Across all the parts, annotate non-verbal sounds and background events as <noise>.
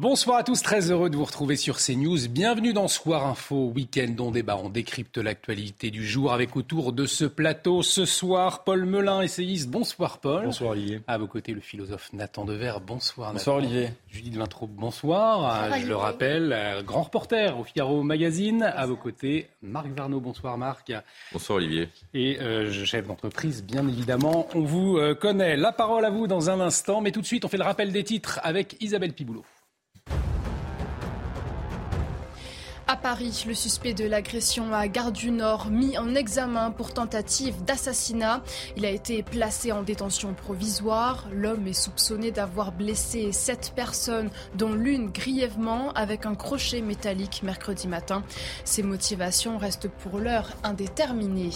Bonsoir à tous, très heureux de vous retrouver sur CNews. Bienvenue dans Soir Info, week-end on débat, on décrypte l'actualité du jour avec autour de ce plateau ce soir Paul Melun, essayiste. Bonsoir Paul. Bonsoir Olivier. À vos côtés le philosophe Nathan Dever. Bonsoir Bonsoir Olivier. Judith Vintraube, bonsoir. Je le rappelle, euh, grand reporter au Figaro Magazine. À vos côtés Marc Varnaud. Bonsoir Marc. Bonsoir Olivier. Et euh, chef d'entreprise, bien évidemment. On vous euh, connaît. La parole à vous dans un instant, mais tout de suite on fait le rappel des titres avec Isabelle Piboulot. À Paris, le suspect de l'agression à Gare du Nord mis en examen pour tentative d'assassinat. Il a été placé en détention provisoire. L'homme est soupçonné d'avoir blessé sept personnes, dont l'une grièvement avec un crochet métallique mercredi matin. Ses motivations restent pour l'heure indéterminées.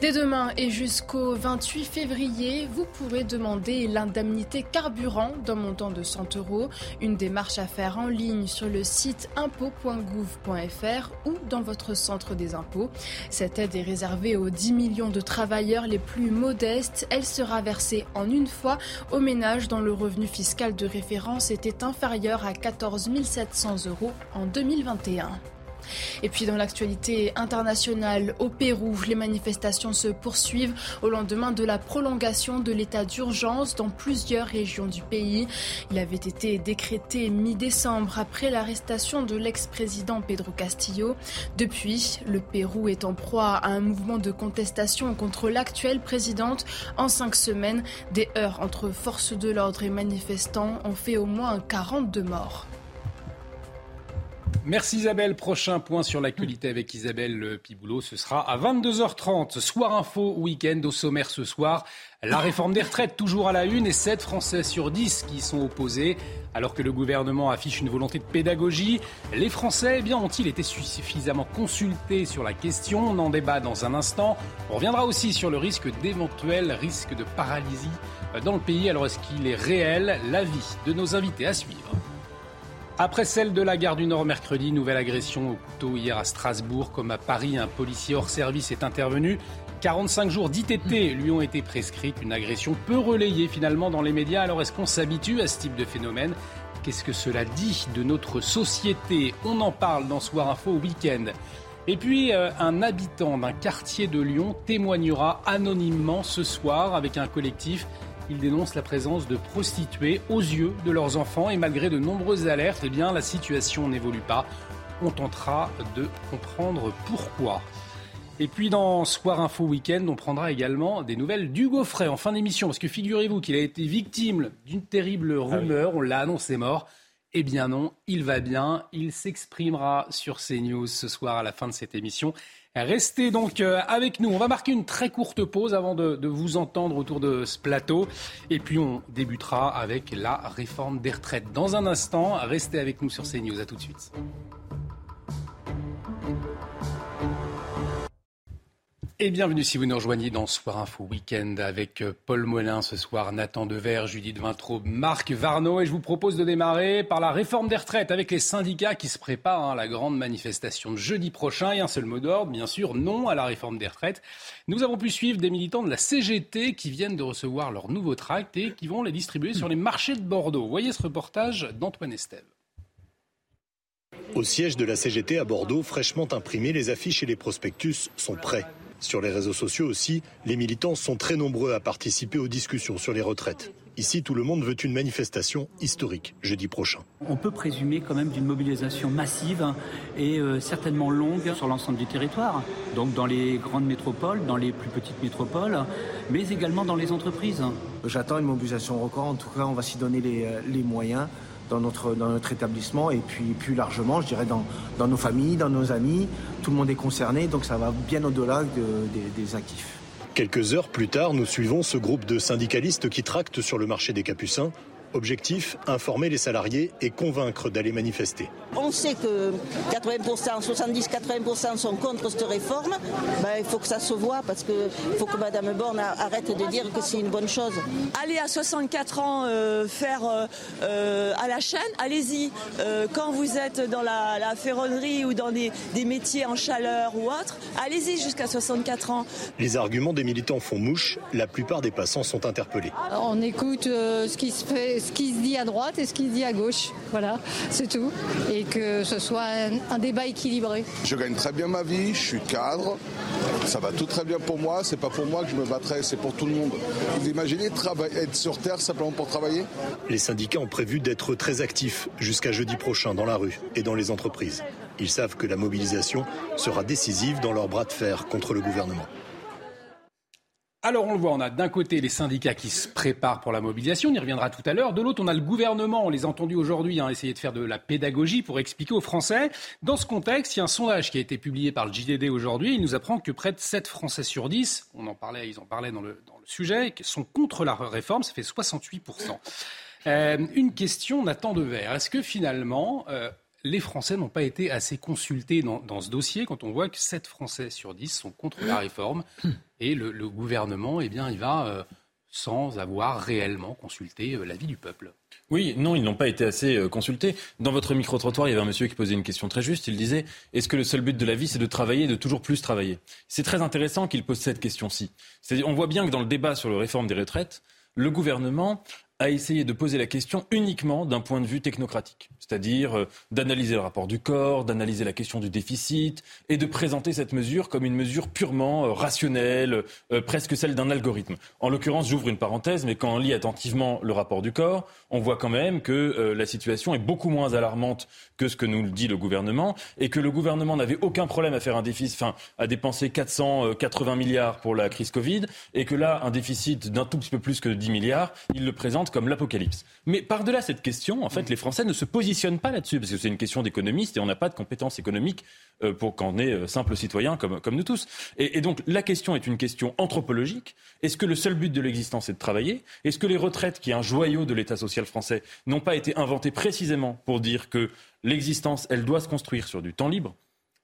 Dès demain et jusqu'au 28 février, vous pourrez demander l'indemnité carburant d'un montant de 100 euros. Une démarche à faire en ligne sur le site impôt.gouv.fr ou dans votre centre des impôts. Cette aide est réservée aux 10 millions de travailleurs les plus modestes. Elle sera versée en une fois aux ménages dont le revenu fiscal de référence était inférieur à 14 700 euros en 2021. Et puis dans l'actualité internationale, au Pérou, les manifestations se poursuivent au lendemain de la prolongation de l'état d'urgence dans plusieurs régions du pays. Il avait été décrété mi-décembre après l'arrestation de l'ex-président Pedro Castillo. Depuis, le Pérou est en proie à un mouvement de contestation contre l'actuelle présidente. En cinq semaines, des heurts entre forces de l'ordre et manifestants ont fait au moins 42 morts. Merci Isabelle. Prochain point sur l'actualité avec Isabelle Piboulot. Ce sera à 22h30. Soir info week-end au sommaire ce soir. La réforme des retraites toujours à la une et 7 Français sur 10 qui sont opposés. Alors que le gouvernement affiche une volonté de pédagogie, les Français eh bien, ont-ils été suffisamment consultés sur la question? On en débat dans un instant. On reviendra aussi sur le risque d'éventuel risque de paralysie dans le pays. Alors est-ce qu'il est réel? L'avis de nos invités à suivre. Après celle de la gare du Nord mercredi, nouvelle agression au couteau hier à Strasbourg, comme à Paris, un policier hors service est intervenu. 45 jours d'ITT lui ont été prescrits. Une agression peu relayée finalement dans les médias. Alors est-ce qu'on s'habitue à ce type de phénomène? Qu'est-ce que cela dit de notre société? On en parle dans Soir Info Week-end. Et puis, euh, un habitant d'un quartier de Lyon témoignera anonymement ce soir avec un collectif ils dénoncent la présence de prostituées aux yeux de leurs enfants et malgré de nombreuses alertes, eh bien, la situation n'évolue pas. On tentera de comprendre pourquoi. Et puis dans Soir Info Week-end, on prendra également des nouvelles d'Hugo Frey en fin d'émission, parce que figurez-vous qu'il a été victime d'une terrible ah rumeur, on l'a annoncé mort. Eh bien non, il va bien, il s'exprimera sur CNews ce soir à la fin de cette émission. Restez donc euh, avec nous. On va marquer une très courte pause avant de, vous entendre autour de ce plateau. Et puis on débutera avec la réforme des retraites. Dans un instant, restez avec nous sur CNews. À tout de suite. Et bienvenue si vous nous rejoignez dans Soir Info Week-end avec euh, Paul Molin ce soir, Nathan Dever, Judith Vintraube, Marc Varno. Et je vous propose de démarrer par la réforme des retraites avec les syndicats qui se préparent à hein, la grande manifestation de jeudi prochain. Et un seul mot d'ordre, bien sûr, non à la réforme des retraites. Nous avons pu suivre des militants de la CGT qui viennent de recevoir leur nouveau tract et qui vont les distribuer sur les marchés de Bordeaux. Voyez ce reportage d'Antoine Estève. Au siège de la CGT à Bordeaux, fraîchement imprimés, les affiches et les prospectus sont prêts. Sur les réseaux sociaux aussi, les militants sont très nombreux à participer aux discussions sur les retraites. Ici, tout le monde veut une manifestation historique jeudi prochain. On peut présumer quand même d'une mobilisation massive et euh, certainement longue sur l'ensemble du territoire, donc dans les grandes métropoles, dans les plus petites métropoles, mais également dans les entreprises. J'attends une mobilisation record. En tout cas, on va s'y donner les, euh, les moyens dans notre, dans notre établissement et puis plus largement, je dirais, dans, dans nos familles, dans nos amis. Tout le monde est concerné, donc ça va bien au-delà des actifs. Quelques heures plus tard, nous suivons ce groupe de syndicalistes qui tractent sur le marché des Capucins Objectif, informer les salariés et convaincre d'aller manifester. On sait que 80%, 70-80% sont contre cette réforme. Ben, il faut que ça se voit parce qu'il faut que Mme Borne arrête de dire que c'est une bonne chose. Allez à 64 ans euh, faire euh, euh, à la chaîne, allez-y. quand vous êtes dans la, ferronnerie ou dans des, des, métiers en chaleur ou autre, allez-y jusqu'à 64 ans. Les arguments des militants font mouche. La plupart des passants sont interpellés. On écoute ce qui se fait ce qui se dit à droite et ce qui se dit à gauche. Voilà, c'est tout. Et que ce soit un, débat équilibré. Je gagne très bien ma vie, je suis cadre, ça va tout très bien pour moi, c'est pas pour moi que je me battrai, c'est pour tout le monde. Vous imaginez être sur Terre simplement pour travailler? Les syndicats ont prévu d'être très actifs jusqu'à jeudi prochain dans la rue et dans les entreprises. Ils savent que la mobilisation sera décisive dans leur bras de fer contre le gouvernement. Alors on le voit, on a d'un côté les syndicats qui se préparent pour la mobilisation, on y reviendra tout à l'heure. De l'autre, on a le gouvernement, on les a entendus aujourd'hui, hein, essayer de faire de la pédagogie pour expliquer aux Français. Dans ce contexte, il y a un sondage qui a été publié par le JDD aujourd'hui. Il nous apprend que près de 7 Français sur 10, on en parlait, ils en parlaient dans le, dans le sujet, sont contre la réforme, ça fait 68%. Euh, une question, Nathan Devers. Est-ce que finalement, euh, les Français n'ont pas été assez consultés dans, ce dossier quand on voit que 7 Français sur 10 sont contre la réforme et le, gouvernement, eh bien, il va euh, sans avoir réellement consulté euh, l'avis du peuple. Oui, non, ils n'ont pas été assez euh, consultés. Dans votre micro-trottoir, il y avait un monsieur qui posait une question très juste. Il disait Est-ce que le seul but de la vie, c'est de travailler et de toujours plus travailler? C'est très intéressant qu'il pose cette question-ci. On voit bien que dans le débat sur la réforme des retraites, le gouvernement a essayé de poser la question uniquement d'un point de vue technocratique, c'est-à-dire euh, d'analyser le rapport du corps, d'analyser la question du déficit et de présenter cette mesure comme une mesure purement euh, rationnelle, euh, presque celle d'un algorithme. En l'occurrence, j'ouvre une parenthèse, mais quand on lit attentivement le rapport du corps, on voit quand même que la situation est beaucoup moins alarmante que ce que nous dit le gouvernement et que le gouvernement n'avait aucun problème à faire un déficit, enfin, à dépenser 480 milliards pour la crise Covid et que là, un déficit d'un tout petit peu plus que 10 milliards, il le présente comme l'apocalypse. Mais par-delà cette question, en fait, les Français ne se positionnent pas là-dessus, parce que c'est une question d'économiste et on n'a pas de compétences économiques euh, pour qu'on est euh, simple citoyen comme, comme nous tous. Et, donc la question est une question anthropologique. Est-ce que le seul but de l'existence est de travailler? Est-ce que les retraites, qui est un joyau de l'État social français, n'ont pas été inventées précisément pour dire que l'existence, elle doit se construire sur du temps libre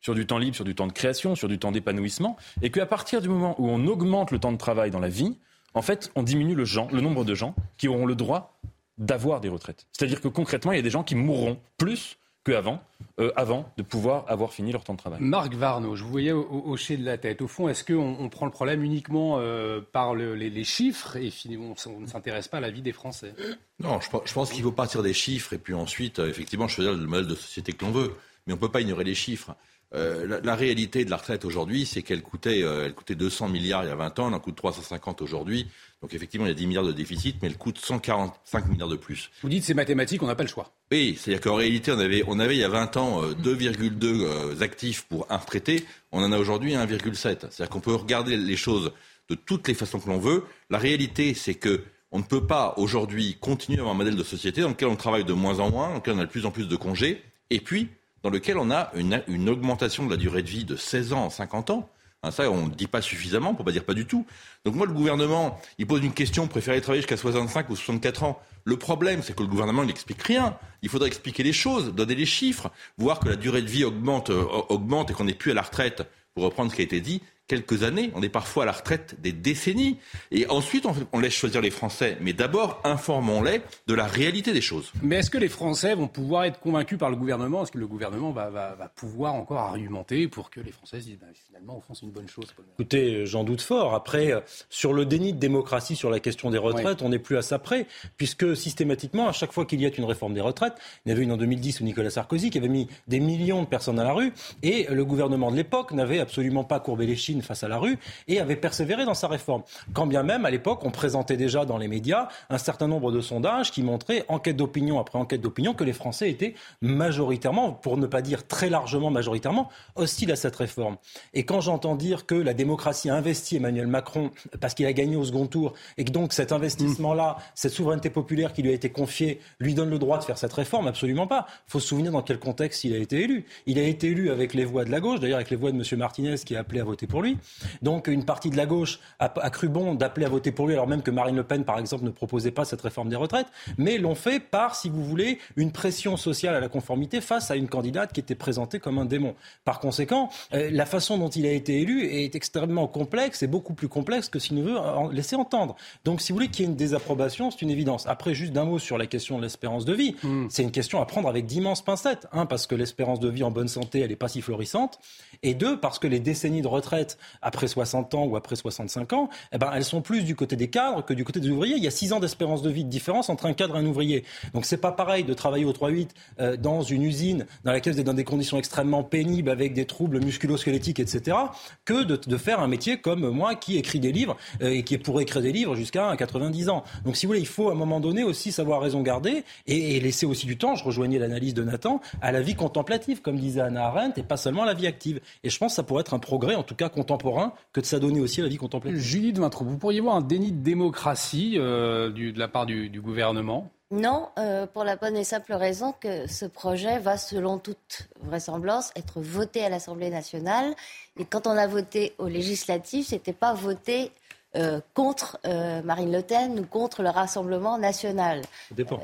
sur du temps libre, sur du temps de création, sur du temps d'épanouissement, et qu'à partir du moment où on augmente le temps de travail dans la vie, en fait, on diminue le, le nombre de gens qui auront le droit d'avoir des retraites. C'est-à-dire que concrètement, il y a des gens qui mourront plus qu'avant, euh, avant de pouvoir avoir fini leur temps de travail. Marc Varno, je vous voyais hocher de la tête. Au fond, est-ce qu'on on prend le problème uniquement euh, par les, chiffres et finalement on ne s'intéresse pas à la vie des Français? Non, je, pense qu'il faut partir des chiffres et puis ensuite, euh, effectivement, choisir le modèle de société que l'on veut. Mais on ne peut pas ignorer les chiffres. Euh, la, réalité de la retraite aujourd'hui, c'est qu'elle coûtait, euh, elle coûtait 200 milliards il y a 20 ans, elle en coûte 350 aujourd'hui. Donc effectivement, il y a 10 milliards de déficit, mais elle coûte 145 milliards de plus. Vous dites c'est mathématique, on n'a pas le choix. Oui, c'est-à-dire qu'en réalité, on avait, on avait il y a 20 ans 2,2 euh, actifs pour un retraité, on en a aujourd'hui 1,7. C'est-à-dire qu'on peut regarder les choses de toutes les façons que l'on veut. La réalité, c'est que on ne peut pas aujourd'hui continuer à avoir un modèle de société dans lequel on travaille de moins en moins, dans lequel on a de plus en plus de congés, et puis dans lequel on a une, augmentation de la durée de vie de 16 ans en 50 ans. Hein, ça, on ne dit pas suffisamment, pour pas dire pas du tout. Donc moi, le gouvernement, il pose une question, préférer travailler jusqu'à 65 ou 64 ans. Le problème, c'est que le gouvernement, n'explique rien. Il faudrait expliquer les choses, donner les chiffres, voir que la durée de vie augmente, euh, augmente et qu'on n'est plus à la retraite, pour reprendre ce qui a été dit, quelques années, on est parfois à la retraite des décennies. Et ensuite, on, laisse choisir les Français. Mais d'abord, informons-les de la réalité des choses. Mais est-ce que les Français vont pouvoir être convaincus par le gouvernement? Est-ce que le gouvernement va, pouvoir encore argumenter pour que les Français se disent bah, finalement, au fond, c'est une bonne chose Écoutez, euh, j'en doute fort. Après, euh, sur le déni de démocratie sur la question des retraites, on n'est plus à ça près, puisque systématiquement, à chaque fois qu'il y a une réforme des retraites, il y avait une en 2010 où Nicolas Sarkozy qui avait mis des millions de personnes à la rue, et le gouvernement de l'époque n'avait absolument pas courbé les chines face à la rue et avait persévéré dans sa réforme. Quand bien même, à l'époque, on présentait déjà dans les médias un certain nombre de sondages qui montraient, enquête d'opinion après enquête d'opinion, que les Français étaient majoritairement, pour ne pas dire très largement majoritairement, hostiles à cette réforme. Et quand j'entends dire que la démocratie a investi Emmanuel Macron parce qu'il a gagné au second tour et que donc cet investissement-là, cette souveraineté populaire qui lui a été confiée, lui donne le droit de faire cette réforme, absolument pas. Il faut se souvenir dans quel contexte il a été élu. Il a été élu avec les voix de la gauche, d'ailleurs avec les voix de M. Martinez qui a appelé à voter pour lui. Lui. Donc une partie de la gauche a, cru bon d'appeler à voter pour lui, alors même que Marine Le Pen, par exemple, ne proposait pas cette réforme des retraites, mais l'ont fait par, si vous voulez, une pression sociale à la conformité face à une candidate qui était présentée comme un démon. Par conséquent, euh, la façon dont il a été élu est extrêmement complexe et beaucoup plus complexe que s'il nous veut en laisser entendre. Donc, si vous voulez qu'il y ait une désapprobation, c'est une évidence. Après, juste d'un mot sur la question de l'espérance de vie. Hmm. C'est une question à prendre avec d'immenses pincettes. Un, parce que l'espérance de vie en bonne santé, elle n'est pas si florissante. Et deux, parce que les décennies de retraite après 60 ans ou après 65 ans, eh ben, elles sont plus du côté des cadres que du côté des ouvriers. Il y a 6 ans d'espérance de vie de différence entre un cadre et un ouvrier. Donc c'est pas pareil de travailler au 3-8 euh, dans une usine dans laquelle vous êtes dans des conditions extrêmement pénibles avec des troubles musculo-squelettiques, etc., que de, faire un métier comme moi qui écrit des livres euh, et qui pourrait écrire des livres jusqu'à 90 ans. Donc si vous voulez, il faut à un moment donné aussi savoir raison garder et, laisser aussi du temps, je rejoignais l'analyse de Nathan, à la vie contemplative, comme disait Anna Arendt, et pas seulement à la vie active. Et je pense que ça pourrait être un progrès, en tout cas contemporain, que de s'adonner aussi à la vie contemplative. Julie de Vintrou, vous pourriez voir un déni de démocratie euh, de la part du, gouvernement? Non, euh, pour la bonne et simple raison que ce projet va, selon toute vraisemblance, être voté à l'Assemblée nationale. Et quand on a voté aux législatives, c'était pas voté euh, contre Marine Le Pen ou contre le Rassemblement national.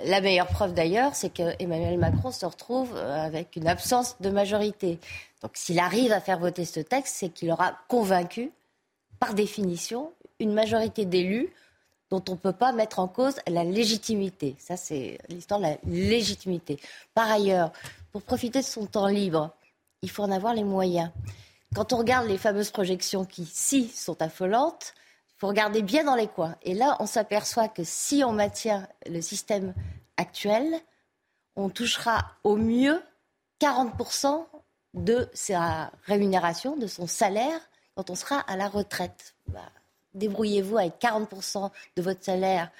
La meilleure preuve d'ailleurs, c'est que Emmanuel Macron se retrouve avec une absence de majorité. Donc s'il arrive à faire voter ce texte, c'est qu'il aura convaincu, par définition, une majorité d'élus dont on ne peut pas mettre en cause la légitimité. Ça, c'est l'histoire de la légitimité. Par ailleurs, pour profiter de son temps libre, il faut en avoir les moyens. Quand on regarde les fameuses projections qui, si, sont affolantes, il faut regarder bien dans les coins. Et là, on s'aperçoit que si on maintient le système actuel, on touchera au mieux 40% de sa rémunération, de son salaire, quand on sera à la retraite. Bah, débrouillez-vous avec 40% de votre salaire,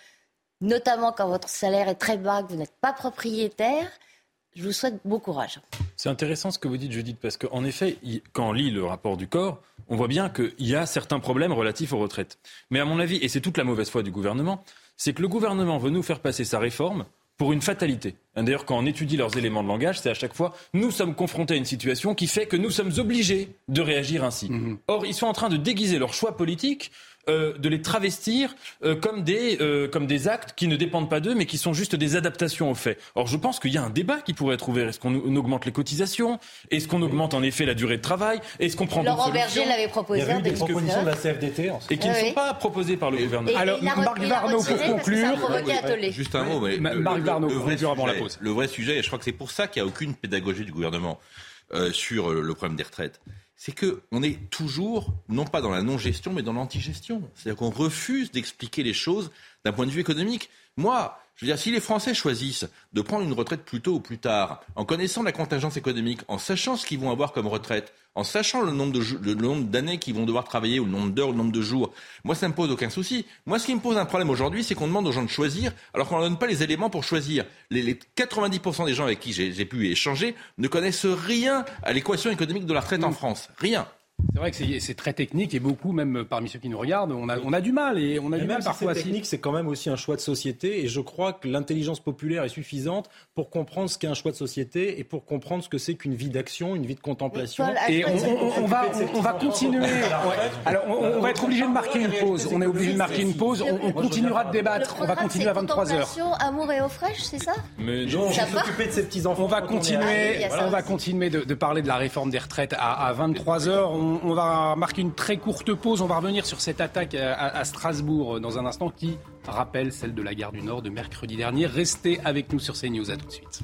notamment quand votre salaire est très bas, que vous n'êtes pas propriétaire. Je vous souhaite bon courage. C'est intéressant ce que vous dites, Judith, parce qu'en effet, quand on lit le rapport du corps, on voit bien qu'il y a certains problèmes relatifs aux retraites. Mais à mon avis, et c'est toute la mauvaise foi du gouvernement, c'est que le gouvernement veut nous faire passer sa réforme pour une fatalité. D'ailleurs, quand on étudie leurs éléments de langage, c'est à chaque fois nous sommes confrontés à une situation qui fait que nous sommes obligés de réagir ainsi. Mhm. Or, ils sont en train de déguiser leur choix politique euh, de les travestir euh, comme, des, euh, comme des actes qui ne dépendent pas d'eux, mais qui sont juste des adaptations aux faits. Or, je pense qu'il y a un débat qui pourrait être ouvert. Est-ce qu'on augmente les cotisations? Est-ce qu'on augmente en effet la durée de travail? Est-ce qu'on prend Laurent Berger l'avait proposé. Il y a eu des propositions de la CFDT. Et qui ne sont pas proposées par le gouvernement. Alors, Marc Varno, pour conclure. Juste un mot, mais Marc Varno, pour conclure avant la pause. Le vrai sujet, et je crois que c'est pour ça qu'il n'y a aucune pédagogie du gouvernement sur le problème des retraites c'est qu'on est toujours, non pas dans la non-gestion, mais dans l'anti-gestion. C'est-à-dire qu'on refuse d'expliquer les choses d'un point de vue économique. Moi, je veux dire, si les Français choisissent de prendre une retraite plus tôt ou plus tard, en connaissant la contingence économique, en sachant ce qu'ils vont avoir comme retraite, en sachant le nombre, de, nombre d'années qu'ils vont devoir travailler, ou le nombre d'heures, ou le nombre de jours, moi, ça ne me pose aucun souci. Moi, ce qui me pose un problème aujourd'hui, c'est qu'on demande aux gens de choisir, alors qu'on ne leur donne pas les éléments pour choisir. Les, les 90% des gens avec qui j'ai pu échanger ne connaissent rien à l'équation économique de la retraite en France. Rien. C'est vrai que c'est très technique et beaucoup, même parmi ceux qui nous regardent, on a, on a du mal et on a du mal parfois. C'est technique, c'est quand même aussi un choix de société et je crois que l'intelligence populaire est suffisante pour comprendre ce qu'est un choix de société et pour comprendre ce que c'est qu'une vie d'action, une vie de contemplation. Et on, va, on, va continuer. Alors, on, va être obligé de marquer une pause. On est obligé de marquer une pause. On, continuera de débattre. On va continuer à 23 h Amour et eau fraîche, c'est ça? Mais non, s'occuper de ses petits enfants. On va continuer. On va continuer de, parler de la réforme des retraites à, à 23 h on, va marquer une très courte pause. On va revenir sur cette attaque à, Strasbourg dans un instant qui rappelle celle de la gare du Nord de mercredi dernier. Restez avec nous sur CNews. À tout de suite.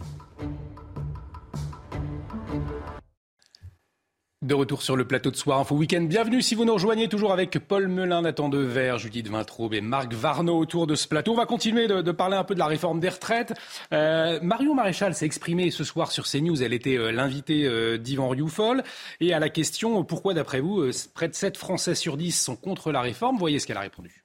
De retour sur le plateau de Soir Info Week-end. Bienvenue si vous nous rejoignez toujours avec Paul Melun, Nathan Dever, Judith Vintraube et Marc Varno autour de ce plateau. On va continuer de, parler un peu de la réforme des retraites. Euh, Marion Maréchal s'est exprimée ce soir sur CNews. Elle était euh, l'invitée euh, d'Yvan Rioufol. Et à la question pourquoi, d'après vous, près de 7 Français sur 10 sont contre la réforme, voyez ce qu'elle a répondu.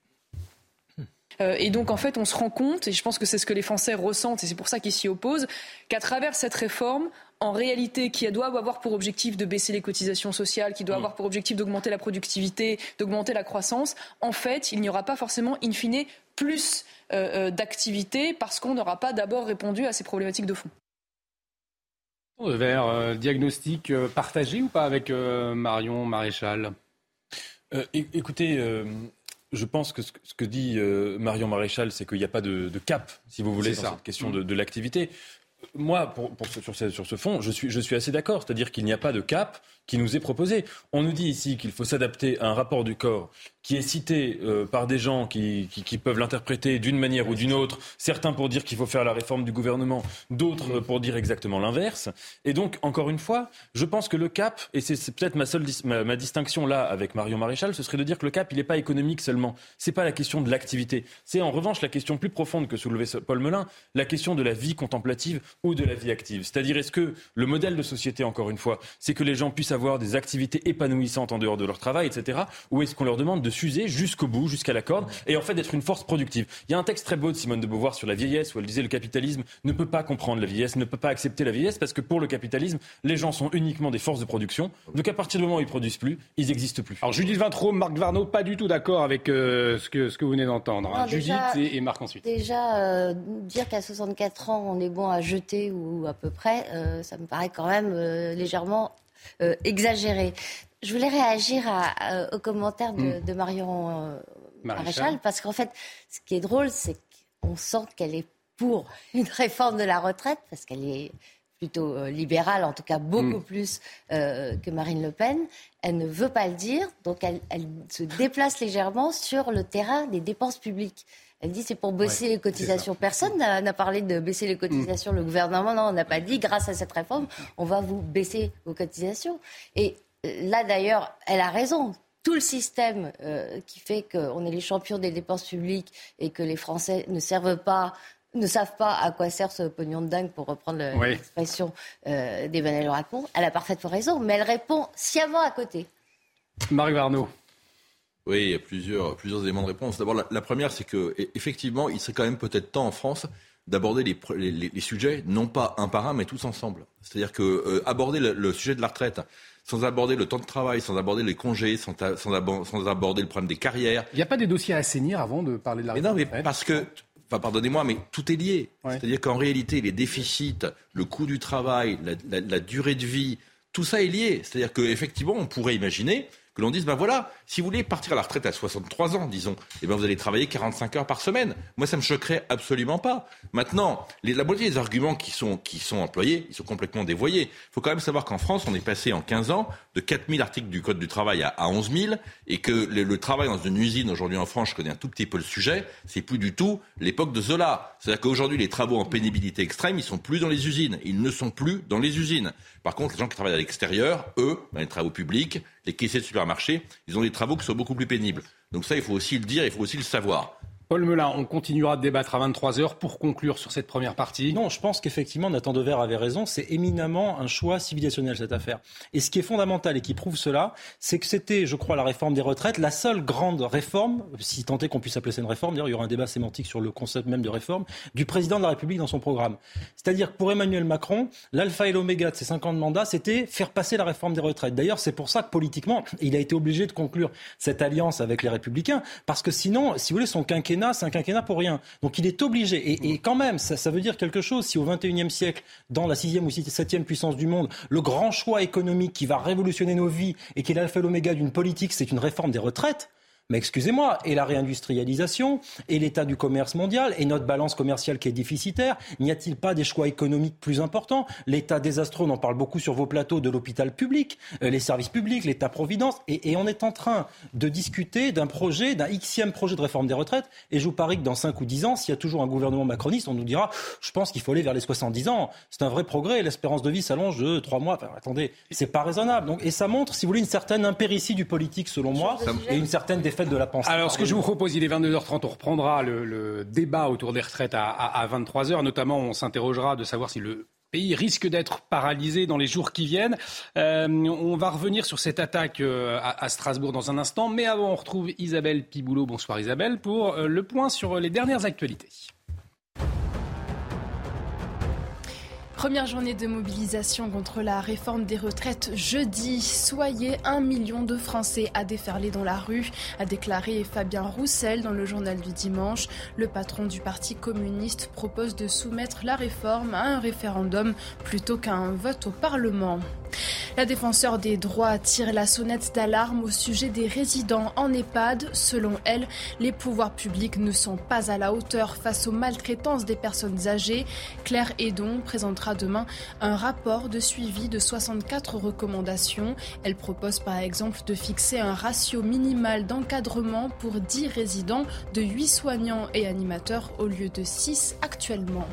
Et donc, en fait, on se rend compte, et je pense que c'est ce que les Français ressentent, et c'est pour ça qu'ils s'y opposent, qu'à travers cette réforme, en réalité, qui doit avoir pour objectif de baisser les cotisations sociales, qui doit mm. avoir pour objectif d'augmenter la productivité, d'augmenter la croissance, en fait, il n'y aura pas forcément, in fine, plus euh, euh, d'activité parce qu'on n'aura pas d'abord répondu à ces problématiques de fond. Vers euh, diagnostic partagé ou pas avec Marion Maréchal? Écoutez, je pense que ce, que dit Marion Maréchal, c'est qu'il n'y a pas de, cap, si vous voulez, dans cette question de, de l'activité. Moi, pour, sur, ce, sur, ce, fond, je suis, je suis assez d'accord. C'est-à-dire qu'il n'y a pas de cap qui nous est proposé. On nous dit ici qu'il faut s'adapter à un rapport du corps qui est cité euh, par des gens qui, peuvent l'interpréter d'une manière ou d'une autre, certains pour dire qu'il faut faire la réforme du gouvernement, d'autres pour dire exactement l'inverse. Et donc, encore une fois, je pense que le cap, et c'est peut-être ma seule ma, distinction là avec Marion Maréchal, ce serait de dire que le cap, il n'est pas économique seulement. C'est pas la question de l'activité. C'est en revanche la question plus profonde que soulevait Paul Melun, la question de la vie contemplative ou de la vie active. C'est-à-dire, est-ce que le modèle de société, encore une fois, c'est que les gens puissent avoir des activités épanouissantes en dehors de leur travail, etc. Ou est-ce qu'on leur demande de s'user jusqu'au bout, jusqu'à la corde, et en fait d'être une force productive Il y a un texte très beau de Simone de Beauvoir sur la vieillesse où elle disait le capitalisme ne peut pas comprendre la vieillesse, ne peut pas accepter la vieillesse parce que pour le capitalisme, les gens sont uniquement des forces de production. Donc à partir du moment où ils produisent plus, ils n'existent plus. Alors Judith Vintraud, Marc Varno, pas du tout d'accord avec euh, ce, que, ce que vous venez d'entendre. Hein. Judith et, Marc ensuite. Déjà, euh, dire qu'à 64 ans, on est bon à jeter ou à peu près, euh, ça me paraît quand même légèrement euh, exagéré. Je voulais réagir à, aux commentaires de, hmm. Marion euh, Maréchal, parce qu'en fait, ce qui est drôle, c'est qu'on sent qu'elle est pour <laughs> une réforme de la retraite, parce qu'elle est plutôt euh, libérale, en tout cas beaucoup hmm. plus que Marine Le Pen. Elle ne veut pas le dire, donc elle, se déplace légèrement sur le terrain des dépenses publiques. Elle dit c'est pour baisser les cotisations. Personne n'a parlé de baisser les cotisations. Le gouvernement, non, n'a pas dit grâce à cette réforme, on va vous baisser vos cotisations. Et euh, là, d'ailleurs, elle a raison tout le système euh, qui fait qu'on est les champions des dépenses publiques et que les Français ne servent pas ne savent pas à quoi sert ce pognon de dingue, pour reprendre l'expression euh, d'Emmanuel Macron. Elle a parfaitement raison, mais elle répond sciemment à côté. Marie Varnaud. Oui, il y a plusieurs, plusieurs éléments de réponse. D'abord, la, première, c'est que e, effectivement, il serait quand même peut-être temps en France d'aborder les, les, sujets, non pas un par un, mais tous ensemble. C'est-à-dire que euh, aborder le, sujet de la retraite, sans aborder le temps de travail, sans aborder les congés, sans, sans, aborder le problème des carrières. Il n'y a pas des dossiers à assainir avant de parler de la retraite mais Non, mais parce que Enfin, pardonnez-moi, mais tout est lié. C'est-à-dire qu'en réalité, les déficits, le coût du travail, la, la, durée de vie, tout ça est lié. C'est-à-dire qu'effectivement, on pourrait imaginer que l'on dise, ben voilà, si vous voulez partir à la retraite à 63 ans, disons, eh ben vous allez travailler 45 heures par semaine. Moi, ça me choquerait absolument pas. Maintenant, la moitié des arguments qui sont, qui sont employés, ils sont complètement dévoyés. Il faut quand même savoir qu'en France, on est passé en 15 ans de 4000 articles du Code du travail à, à 11 000 et que le, le travail dans une usine aujourd'hui en France, je connais un tout petit peu le sujet, c'est plus du tout l'époque de Zola. C'est-à-dire qu'aujourd'hui, les travaux en pénibilité extrême, ils sont plus dans les usines. Ils ne sont plus dans les usines. Par contre, les gens qui travaillent à l'extérieur, eux, dans les travaux publics, les caissiers de supermarché, ils ont des travaux qui sont beaucoup plus pénibles. Donc ça, il faut aussi le dire, il faut aussi le savoir. Paul Melun, on continuera de débattre à 23h pour conclure sur cette première partie. Non, je pense qu'effectivement, Nathan Dever avait raison. C'est éminemment un choix civilisationnel, cette affaire. Et ce qui est fondamental et qui prouve cela, c'est que c'était, je crois, la réforme des retraites, la seule grande réforme, si tant est qu'on puisse appeler ça une réforme, d'ailleurs, il y aura un débat sémantique sur le concept même de réforme, du président de la République dans son programme. C'est-à-dire que pour Emmanuel Macron, l'alpha et l'oméga de ses 50 mandats, c'était faire passer la réforme des retraites. D'ailleurs, c'est pour ça que politiquement, il a été obligé de conclure cette alliance avec les Républicains, parce que sinon, si vous voulez, son quinquennat c'est un quinquennat pour rien. Donc il est obligé. Et, quand même, ça, veut dire quelque chose. Si au XXIe siècle, dans la sixième ou septième puissance du monde, le grand choix économique qui va révolutionner nos vies et qui est l'alpha et l'oméga d'une politique, c'est une réforme des retraites, mais excusez-moi, et la réindustrialisation, et l'état du commerce mondial, et notre balance commerciale qui est déficitaire, n'y a-t-il pas des choix économiques plus importants? L'état désastreux, on en parle beaucoup sur vos plateaux, de l'hôpital public, euh, les services publics, l'état-providence, et, on est en train de discuter d'un projet, d'un xème projet de réforme des retraites, et je vous parie que dans 5 ou 10 ans, s'il y a toujours un gouvernement macroniste, on nous dira, je pense qu'il faut aller vers les 70 ans. C'est un vrai progrès, l'espérance de vie s'allonge de 3 mois. Enfin, attendez, c'est pas raisonnable. Donc, et ça montre, si vous voulez, une certaine impéritie du politique, selon moi, et une certaine de la pensée. Alors, ce que je vous propose, il est 22h30, on reprendra le, débat autour des retraites à, 23h. Notamment, on s'interrogera de savoir si le pays risque d'être paralysé dans les jours qui viennent. Euh, on va revenir sur cette attaque euh, à, Strasbourg dans un instant. Mais avant, on retrouve Isabelle Piboulot. Bonsoir Isabelle pour euh, le point sur les dernières actualités. Première journée de mobilisation contre la réforme des retraites jeudi. Soyez un million de Français à déferler dans la rue, a déclaré Fabien Roussel dans le journal du dimanche. Le patron du Parti communiste propose de soumettre la réforme à un référendum plutôt qu'à un vote au Parlement. La défenseur des droits tire la sonnette d'alarme au sujet des résidents en EHPAD. Selon elle, les pouvoirs publics ne sont pas à la hauteur face aux maltraitances des personnes âgées. Claire Edon présentera demain un rapport de suivi de 64 recommandations. Elle propose par exemple de fixer un ratio minimal d'encadrement pour 10 résidents de 8 soignants et animateurs au lieu de 6 actuellement.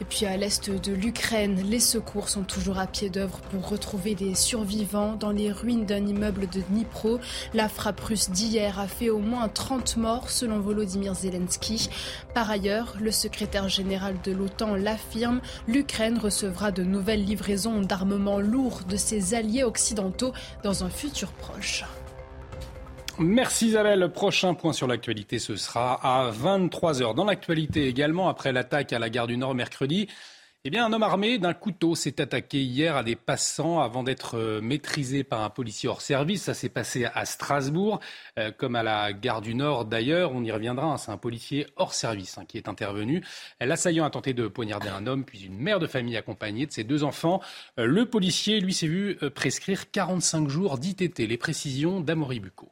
Et puis à l'est de l'Ukraine, les secours sont toujours à pied d'œuvre pour retrouver des survivants dans les ruines d'un immeuble de Dnipro. La frappe russe d'hier a fait au moins 30 morts selon Volodymyr Zelensky. Par ailleurs, le secrétaire général de l'OTAN l'affirme, l'Ukraine recevra de nouvelles livraisons d'armements lourds de ses alliés occidentaux dans un futur proche. Merci Isabelle. Le prochain point sur l'actualité, ce sera à 23h. Dans l'actualité également, après l'attaque à la gare du Nord mercredi, eh bien, un homme armé d'un couteau s'est attaqué hier à des passants avant d'être euh, maîtrisé par un policier hors service. Ça s'est passé à Strasbourg, euh, comme à la gare du Nord d'ailleurs. On y reviendra. Hein. C'est un policier hors service hein, qui est intervenu. L'assaillant a tenté de poignarder un homme, puis une mère de famille accompagnée de ses deux enfants. Euh, le policier, lui, s'est vu prescrire 45 jours d'ITT. Les précisions d'Amory Bucco.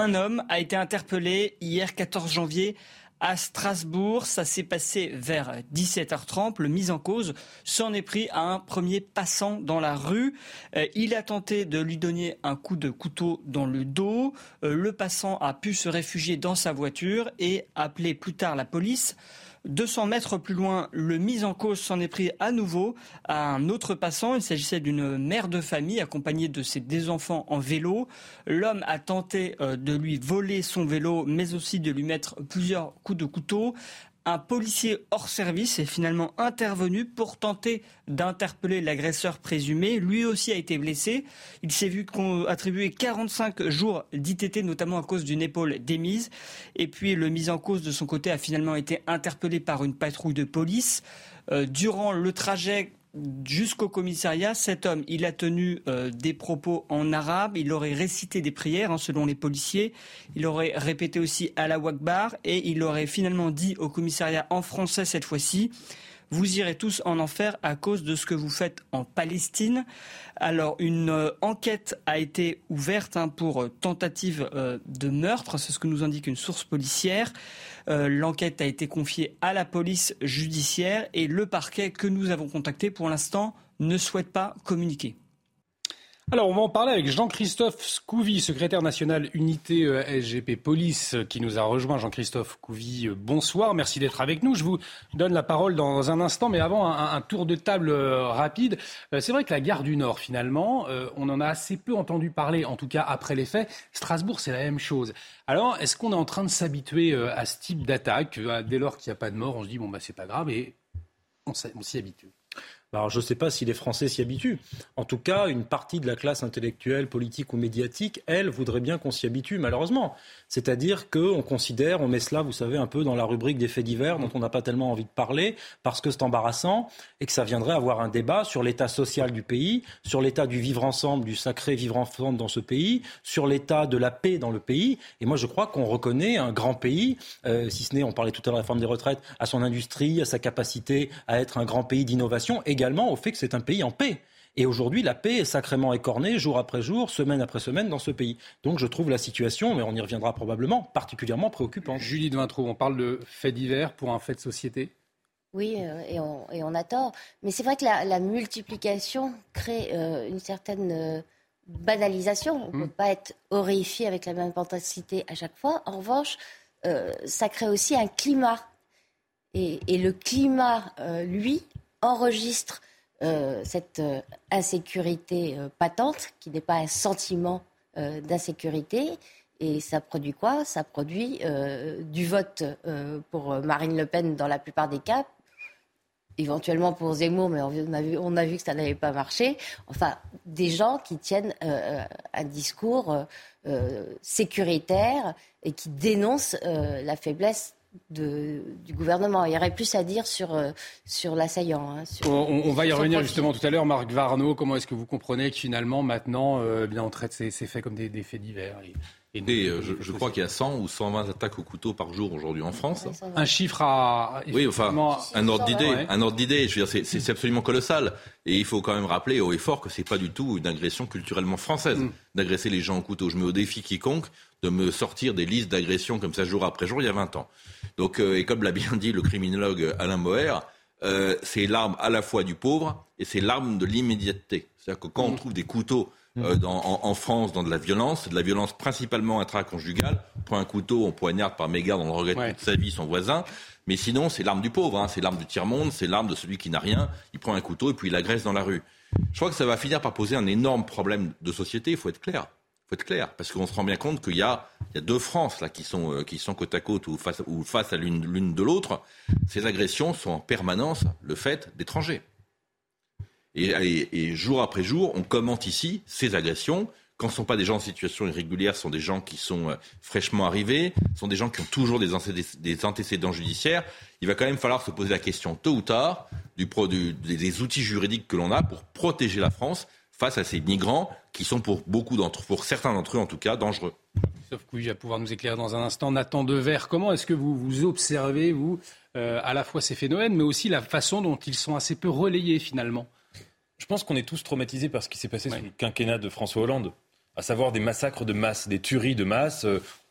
Un homme a été interpellé hier 14 janvier à Strasbourg. Ça s'est passé vers 17h30. Le mis en cause s'en est pris à un premier passant dans la rue. Euh, il a tenté de lui donner un coup de couteau dans le dos. Euh, le passant a pu se réfugier dans sa voiture et appeler plus tard la police. 200 mètres plus loin, le mis en cause s'en est pris à nouveau à un autre passant. Il s'agissait d'une mère de famille accompagnée de ses deux enfants en vélo. L'homme a tenté euh, de lui voler son vélo, mais aussi de lui mettre plusieurs coups de couteau un policier hors service est finalement intervenu pour tenter d'interpeller l'agresseur présumé. Lui aussi a été blessé. Il s'est vu attribuer 45 jours d'ITT, notamment à cause d'une épaule démise. Et puis le mis en cause de son côté a finalement été interpellé par une patrouille de police. Euh, durant le trajet jusqu'au commissariat, cet homme, il a tenu euh, des propos en arabe, il aurait récité des prières, hein, selon les policiers, il aurait répété aussi à la Wakbar, et il aurait finalement dit au commissariat en français cette fois-ci, vous irez tous en enfer à cause de ce que vous faites en Palestine. Alors une euh, enquête a été ouverte hein, pour euh, tentative de meurtre, c'est ce que nous indique une source policière. Euh, l'enquête a été confiée à la police judiciaire et le parquet que nous avons contacté pour l'instant ne souhaite pas communiquer. Alors, on va en parler avec Jean-Christophe Scouvi, secrétaire national unité euh, SGP Police, qui nous a rejoint. Jean-Christophe Scouvi, euh, bonsoir. Merci d'être avec nous. Je vous donne la parole dans un instant, mais avant, un, tour de table rapide. C'est vrai que la gare du Nord, finalement, on en a assez peu entendu parler, en tout cas après les faits. Strasbourg, c'est la même chose. Alors, est-ce qu'on est en train de s'habituer à ce type d'attaque Dès lors qu'il n'y a pas de mort, on se dit, bon, bah, c'est pas grave, et on s'y habitue. Alors je ne sais pas si les Français s'y habituent. En tout cas, une partie de la classe intellectuelle, politique ou médiatique, elle, voudrait bien qu'on s'y habitue, malheureusement. C'est-à-dire qu'on considère, on met cela, vous savez, un peu dans la rubrique des faits divers dont on n'a pas tellement envie de parler, parce que c'est embarrassant et que ça viendrait avoir un débat sur l'état social du pays, sur l'état du vivre ensemble, du sacré vivre ensemble dans ce pays, sur l'état de la paix dans le pays. Et moi, je crois qu'on reconnaît un grand pays, euh, si ce n'est, on parlait tout à l'heure de la réforme des retraites, à son industrie, à sa capacité à être un grand pays d'innovation, également au fait que c'est un pays en paix. Et aujourd'hui, la paix est sacrément écornée jour après jour, semaine après semaine dans ce pays. Donc je trouve la situation, mais on y reviendra probablement, particulièrement préoccupante. Julie de Vintraud, on parle de fait divers pour un fait de société? Oui, euh, et, on, et, on, a tort. Mais c'est vrai que la, multiplication crée euh, une certaine euh, banalisation. On ne mmh. peut pas être horrifié avec la même intensité à chaque fois. En revanche, ça crée aussi un climat. Et, et le climat, lui, enregistre euh, cette euh, insécurité euh, patente, qui n'est pas un sentiment d'insécurité. Et ça produit quoi? Ça produit du vote pour Marine Le Pen dans la plupart des cas, éventuellement pour Zemmour, mais on a vu, on a vu que ça n'avait pas marché. Enfin, des gens qui tiennent un discours sécuritaire et qui dénoncent la faiblesse de, du gouvernement. Il y aurait plus à dire sur, euh, sur l'assaillant. Hein, on, va y revenir justement tout à l'heure. Marc Varno, comment est-ce que vous comprenez que finalement, maintenant, euh, bien, on traite ces, faits comme des, faits divers? Et, euh, je, crois qu'il y a 100 ou 120 attaques au couteau par jour aujourd'hui en France. Un chiffre à... Oui, enfin, un ordre d'idée. Un ordre d'idée. Je veux dire, c'est absolument colossal. Et il faut quand même rappeler haut et fort que c'est pas du tout une agression culturellement française mm. d'agresser les gens au couteau. Je mets au défi quiconque de me sortir des listes d'agressions comme ça jour après jour il y a 20 ans. Donc, euh, et comme l'a bien dit le criminologue Alain Moher, euh, c'est l'arme à la fois du pauvre et c'est l'arme de l'immédiateté. C'est-à-dire que quand on mm. trouve des couteaux euh, en, France dans de la violence. De la violence principalement intraconjugale. On prend un couteau, on poignarde par mégarde, on regrette toute sa vie son voisin. Mais sinon, c'est l'arme du pauvre, hein. c'est l'arme du tiers-monde, c'est l'arme de celui qui n'a rien. Il prend un couteau et puis il agresse dans la rue. Je crois que ça va finir par poser un énorme problème de société, il faut être clair. Faut être clair, parce qu'on se rend bien compte qu'il y, a, deux France là, qui, sont, euh, qui sont côte à côte ou face, ou face à l'une de l'autre. Ces agressions sont en permanence le fait d'étrangers. Et, jour après jour, on commente ici ces agressions. Quand ce ne sont pas des gens en situation irrégulière, ce sont des gens qui sont euh, fraîchement arrivés, ce sont des gens qui ont toujours des, antécédents judiciaires. Il va quand même falloir se poser la question tôt ou tard des outils juridiques que l'on a pour protéger la France face à ces migrants qui sont pour beaucoup d'entre pour certains d'entre eux en tout cas dangereux. Sauf que oui, vais pouvoir nous éclairer dans un instant. Nathan Dever, comment est-ce que vous, vous observez, vous, euh, à la fois ces phénomènes, mais aussi la façon dont ils sont assez peu relayés finalement? Je pense qu'on est tous traumatisés par ce qui s'est passé sous le quinquennat de François Hollande, à savoir des massacres de masse, des tueries de masse.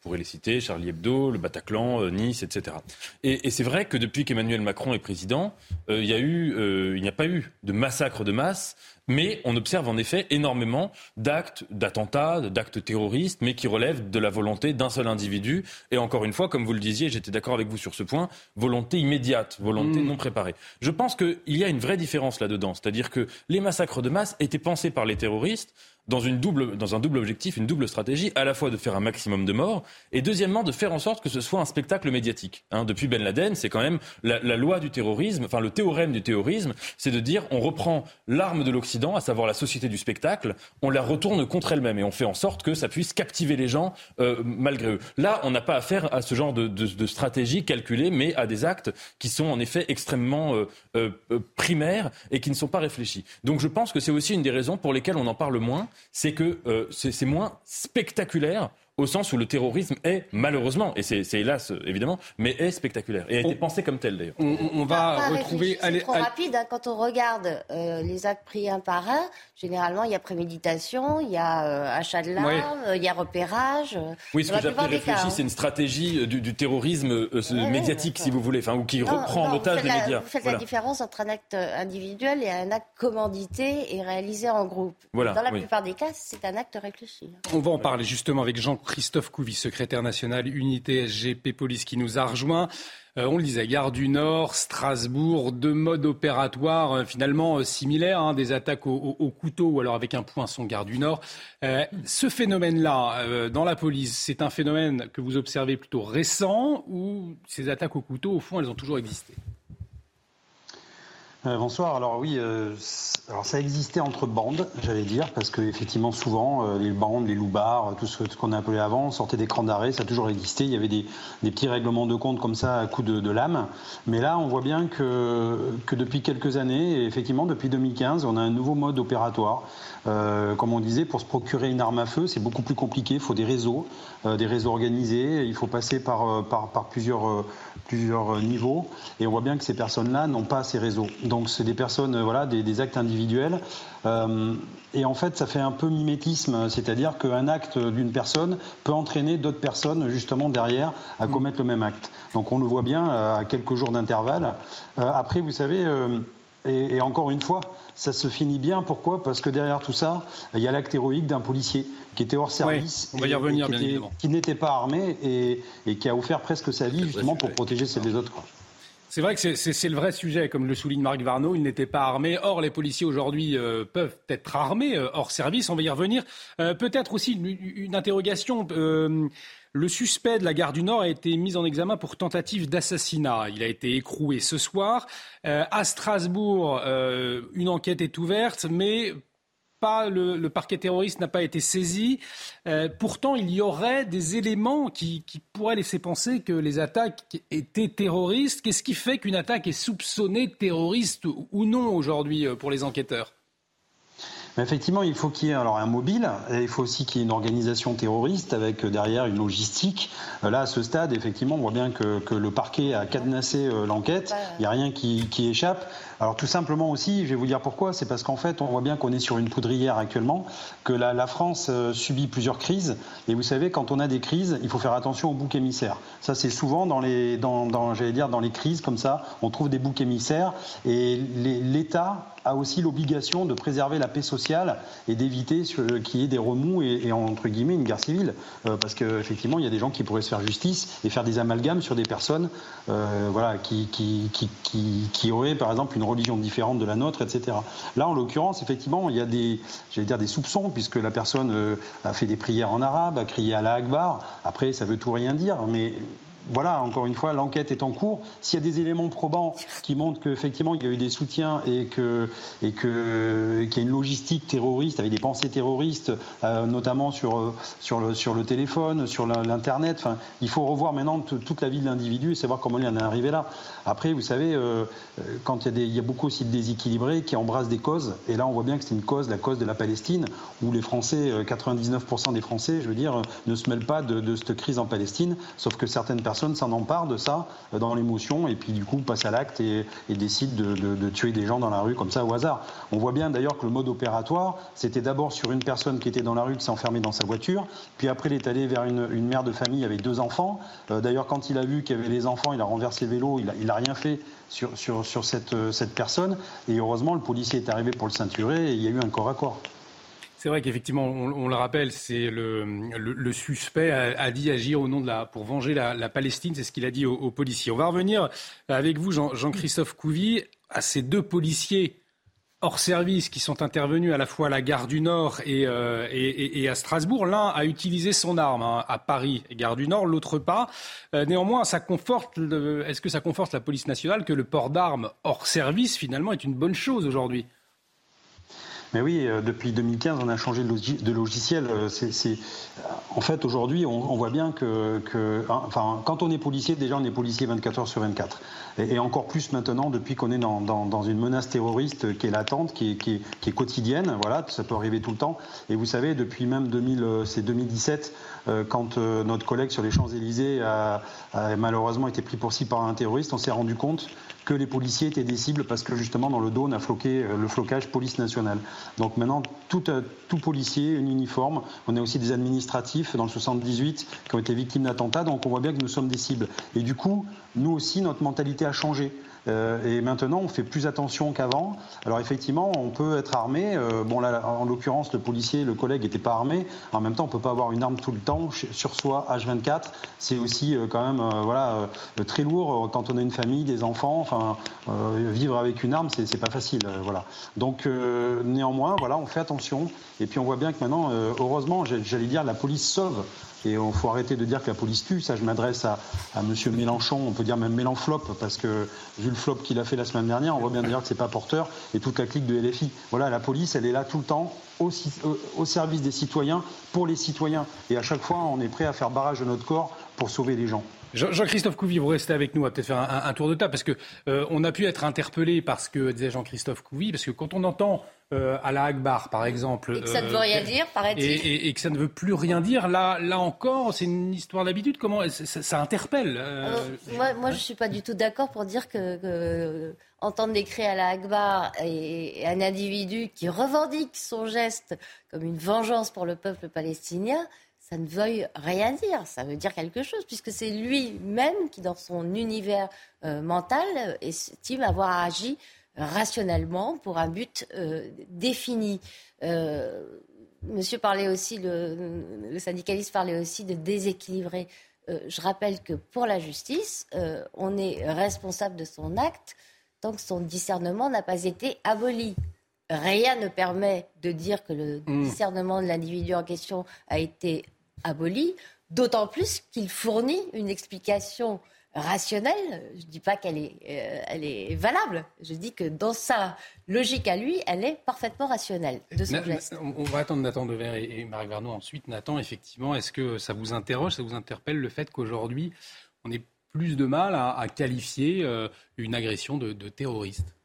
Euh, on pourrait les citer, Charlie Hebdo, le Bataclan, euh, Nice, etc. Et, c'est vrai que depuis qu'Emmanuel Macron est président, euh, il n'y a pas eu de massacre de masse, mais on observe en effet énormément d'actes, d'attentats, d'actes terroristes, mais qui relèvent de la volonté d'un seul individu. Et encore une fois, comme vous le disiez, j'étais d'accord avec vous sur ce point, volonté immédiate, volonté mm. non préparée. Je pense qu'il y a une vraie différence là-dedans. C'est-à-dire que les massacres de masse étaient pensés par les terroristes dans, une double, dans un double objectif, une double stratégie, à la fois de faire un maximum de morts et deuxièmement de faire en sorte que ce soit un spectacle médiatique. Hein, depuis Ben Laden, c'est quand même la, la, loi du terrorisme, enfin le théorème du terrorisme, c'est de dire on reprend l'arme de l'Occident, à savoir la société du spectacle, on la retourne contre elle-même et on fait en sorte que ça puisse captiver les gens euh, malgré eux. Là, on n'a pas affaire à ce genre de, de, de, stratégie calculée, mais à des actes qui sont en effet extrêmement euh, euh, primaires et qui ne sont pas réfléchis. Donc je pense que c'est aussi une des raisons pour lesquelles on en parle moins c'est que euh, c'est moins spectaculaire au sens où le terrorisme est malheureusement, et c'est hélas évidemment, mais est spectaculaire et a été pensé comme tel d'ailleurs. On, va retrouver. C'est trop rapide hein. quand on regarde euh, les actes pris un par un. Généralement, il y a préméditation, il y a euh, achat de l'arme, il y a repérage. Oui, ce que j'appelle réfléchi, hein. c'est une stratégie du, terrorisme médiatique, si vous voulez, enfin, ou qui reprend en otage les médias. Vous faites la différence entre un acte individuel et un acte commandité et réalisé en groupe. Dans la plupart des cas, c'est un acte réfléchi. On va en parler justement avec Jean Christophe Couvi, secrétaire national unité SGP Police qui nous a rejoint. Euh, on le disait, Gare du Nord, Strasbourg, deux modes opératoires euh, finalement euh, similaires, hein, des attaques au, couteau ou alors avec un poinçon Gare du Nord. ce phénomène-là, dans la police, c'est un phénomène que vous observez plutôt récent ou ces attaques au couteau, au fond, elles ont toujours existé? Euh, bonsoir. Alors oui, euh, alors ça existait entre bandes, j'allais dire, parce que effectivement souvent euh, les bandes, les loupards, tout ce, qu'on a appelé avant, sortait d'écran d'arrêt, ça a toujours existé. Il y avait des, petits règlements de compte comme ça à coup de, lame. Mais là, on voit bien que, depuis quelques années, et effectivement depuis 2015, on a un nouveau mode opératoire. comme on disait, pour se procurer une arme à feu, c'est beaucoup plus compliqué. Il faut des réseaux, des réseaux organisés. Il faut passer par plusieurs, plusieurs niveaux. Et on voit bien que ces personnes-là n'ont pas ces réseaux. Donc c'est des personnes, euh, voilà, des, actes individuels. Euh, et en fait, ça fait un peu mimétisme, c'est-à-dire qu'un acte d'une personne peut entraîner d'autres personnes justement derrière à mm. commettre le même acte. Donc on le voit bien euh, à quelques jours d'intervalle. après, vous savez, et, encore une fois, ça se finit bien. Pourquoi? Parce que derrière tout ça, il y a l'acte héroïque d'un policier qui était hors service, on va y revenir, qui, n'était pas armé et, et, qui a offert presque sa vie justement pour protéger celle des autres. C'est vrai que c'est le vrai sujet, comme le souligne Marc Varno, il n'était pas armé. Or, les policiers aujourd'hui euh, peuvent être armés, euh, hors service, on va y revenir. Euh, peut-être aussi une, interrogation. Le suspect de la gare du Nord a été mis en examen pour tentative d'assassinat. Il a été écroué ce soir. à Strasbourg, une enquête est ouverte, mais le, parquet terroriste n'a pas été saisi. Euh, pourtant, il y aurait des éléments qui, pourraient laisser penser que les attaques étaient terroristes. Qu'est-ce qui fait qu'une attaque est soupçonnée terroriste ou non aujourd'hui euh, pour les enquêteurs? Mais effectivement, il faut qu'il y ait alors un mobile, et il faut aussi qu'il y ait une organisation terroriste avec euh, derrière une logistique. Euh, là, à ce stade, effectivement, on voit bien que, que le parquet a cadenassé euh, l'enquête. Il n'y a rien qui, qui, échappe. Alors tout simplement aussi, je vais vous dire pourquoi, c'est parce qu'en fait, on voit bien qu'on est sur une poudrière actuellement, que la, la France subit plusieurs crises. Et vous savez, quand on a des crises, il faut faire attention aux boucs émissaires. Ça, c'est souvent dans les, dans, dans j'allais dire, dans les crises comme ça, on trouve des boucs émissaires. Et l'État a aussi l'obligation de préserver la paix sociale et d'éviter qu'il y ait des remous et, entre guillemets une guerre civile. Euh, parce qu'effectivement, il y a des gens qui pourraient se faire justice et faire des amalgames sur des personnes euh, voilà, qui, qui, qui, qui, auraient par exemple une religion différente de la nôtre, etc. Là, en l'occurrence, effectivement, il y a des, dire, des soupçons, puisque la personne euh, a fait des prières en arabe, a crié à la Akbar. Après, ça veut tout rien dire, mais voilà, encore une fois, l'enquête est en cours. S'il y a des éléments probants qui montrent qu'effectivement il y a eu des soutiens et que et que qu'il y a une logistique terroriste avec des pensées terroristes, euh, notamment sur euh, sur le sur le téléphone, sur l'internet. Enfin, il faut revoir maintenant toute la vie de l'individu et savoir comment il en est arrivé là. Après, vous savez, euh, quand il y a des, il y a beaucoup aussi de déséquilibrés qui embrassent des causes. Et là, on voit bien que c'est une cause, la cause de la Palestine, où les Français, 99% des Français, je veux dire, ne se mêlent pas de, de cette crise en Palestine, sauf que certaines personnes personne s'en empare de ça euh, dans l'émotion et puis du coup passe à l'acte et, décide de, tuer des gens dans la rue comme ça au hasard. On voit bien d'ailleurs que le mode opératoire, c'était d'abord sur une personne qui était dans la rue qui s'est enfermée dans sa voiture, puis après il est allé vers une, mère de famille avec deux enfants. Euh, d'ailleurs quand il a vu qu'il y avait les enfants, il a renversé le vélo, il n'a rien fait sur, euh, cette personne et heureusement le policier est arrivé pour le ceinturer et il y a eu un corps à corps. C'est vrai qu'effectivement, on, le rappelle, c'est le, suspect a, dit agir au nom de la pour venger la, Palestine. C'est ce qu'il a dit aux, policiers. On va revenir avec vous, Jean-Christophe Couvi, à ces deux policiers hors service qui sont intervenus à la fois à la gare du Nord et, euh, à Strasbourg. L'un a utilisé son arme hein, à Paris, gare du Nord, l'autre pas. Euh, néanmoins, ça conforte. Est-ce que ça conforte la police nationale que le port d'armes hors service finalement est une bonne chose aujourd'hui? Mais oui, euh, depuis 2015, on a changé de logiciel. Euh, En fait, aujourd'hui, on, voit bien que, hein, enfin, quand on est policier, déjà, on est policier 24 heures sur 24. Et, encore plus maintenant, depuis qu'on est dans, une menace terroriste qui est latente, qui est, quotidienne. Voilà, ça peut arriver tout le temps. Et vous savez, depuis même 2000, euh, 2017, quand notre collègue sur les Champs-Élysées a, a malheureusement été pris pour cible par un terroriste, on s'est rendu compte que les policiers étaient des cibles parce que justement dans le dos on a floqué euh, le flocage police nationale. Donc maintenant tout, euh, tout policier, un uniforme, on a aussi des administratifs dans le 78 qui ont été victimes d'attentats, donc on voit bien que nous sommes des cibles. Et du coup, nous aussi notre mentalité a changé. Euh, et maintenant, on fait plus attention qu'avant. Alors effectivement, on peut être armé. Euh, bon, là, en l'occurrence, le policier, le collègue n'était pas armé. En même temps, on peut pas avoir une arme tout le temps sur soi, H24. C'est aussi euh, quand même, voilà, très lourd quand on a une famille, des enfants. Enfin, vivre avec une arme, c'est pas facile, voilà. Donc néanmoins, voilà, on fait attention. Et puis on voit bien que maintenant, heureusement, j'allais dire, la police sauve. Et il faut arrêter de dire que la police tue. Ça, je m'adresse à, à M. Mélenchon, on peut dire même Mélenflop, parce que vu le flop qu'il a fait la semaine dernière, on voit bien d'ailleurs que c'est pas porteur, et toute la clique de LFI. Voilà, la police, elle est là tout le temps, au, au, service des citoyens, pour les citoyens. Et à chaque fois, on est prêt à faire barrage de notre corps pour sauver les gens. Jean-Christophe Couvi, vous restez avec nous, on peut-être faire un, tour de table, parce que euh, on a pu être interpellé par ce que disait Jean-Christophe Couvi, parce que quand on entend euh, à la Akbar, par exemple. Et que ça ne veut euh, rien dire, paraît-il. Et, que ça ne veut plus rien dire. Là, là encore, c'est une histoire d'habitude. Comment ça, interpelle euh, Moi, moi je ne suis pas du tout d'accord pour dire que, entendre des cris à la Akbar et, un individu qui revendique son geste comme une vengeance pour le peuple palestinien, ça ne veuille rien dire. Ça veut dire quelque chose, puisque c'est lui-même qui, dans son univers mental, estime avoir agi rationnellement pour un but euh, défini. Euh, monsieur parlait aussi, le, syndicaliste parlait aussi de déséquilibrer. Euh, je rappelle que pour la justice, on est responsable de son acte tant que son discernement n'a pas été aboli. Rien ne permet de dire que le mmh. discernement de l'individu en question a été aboli, d'autant plus qu'il fournit une explication rationnelle. Je ne dis pas qu'elle est, euh, elle est valable. Je dis que dans sa logique à lui, elle est parfaitement rationnelle de son geste. On va attendre Nathan Dever et, Marie Vernon ensuite. Nathan, effectivement, est-ce que ça vous interroge, ça vous interpelle le fait qu'aujourd'hui, on ait plus de mal à, qualifier euh, une agression de, terroriste?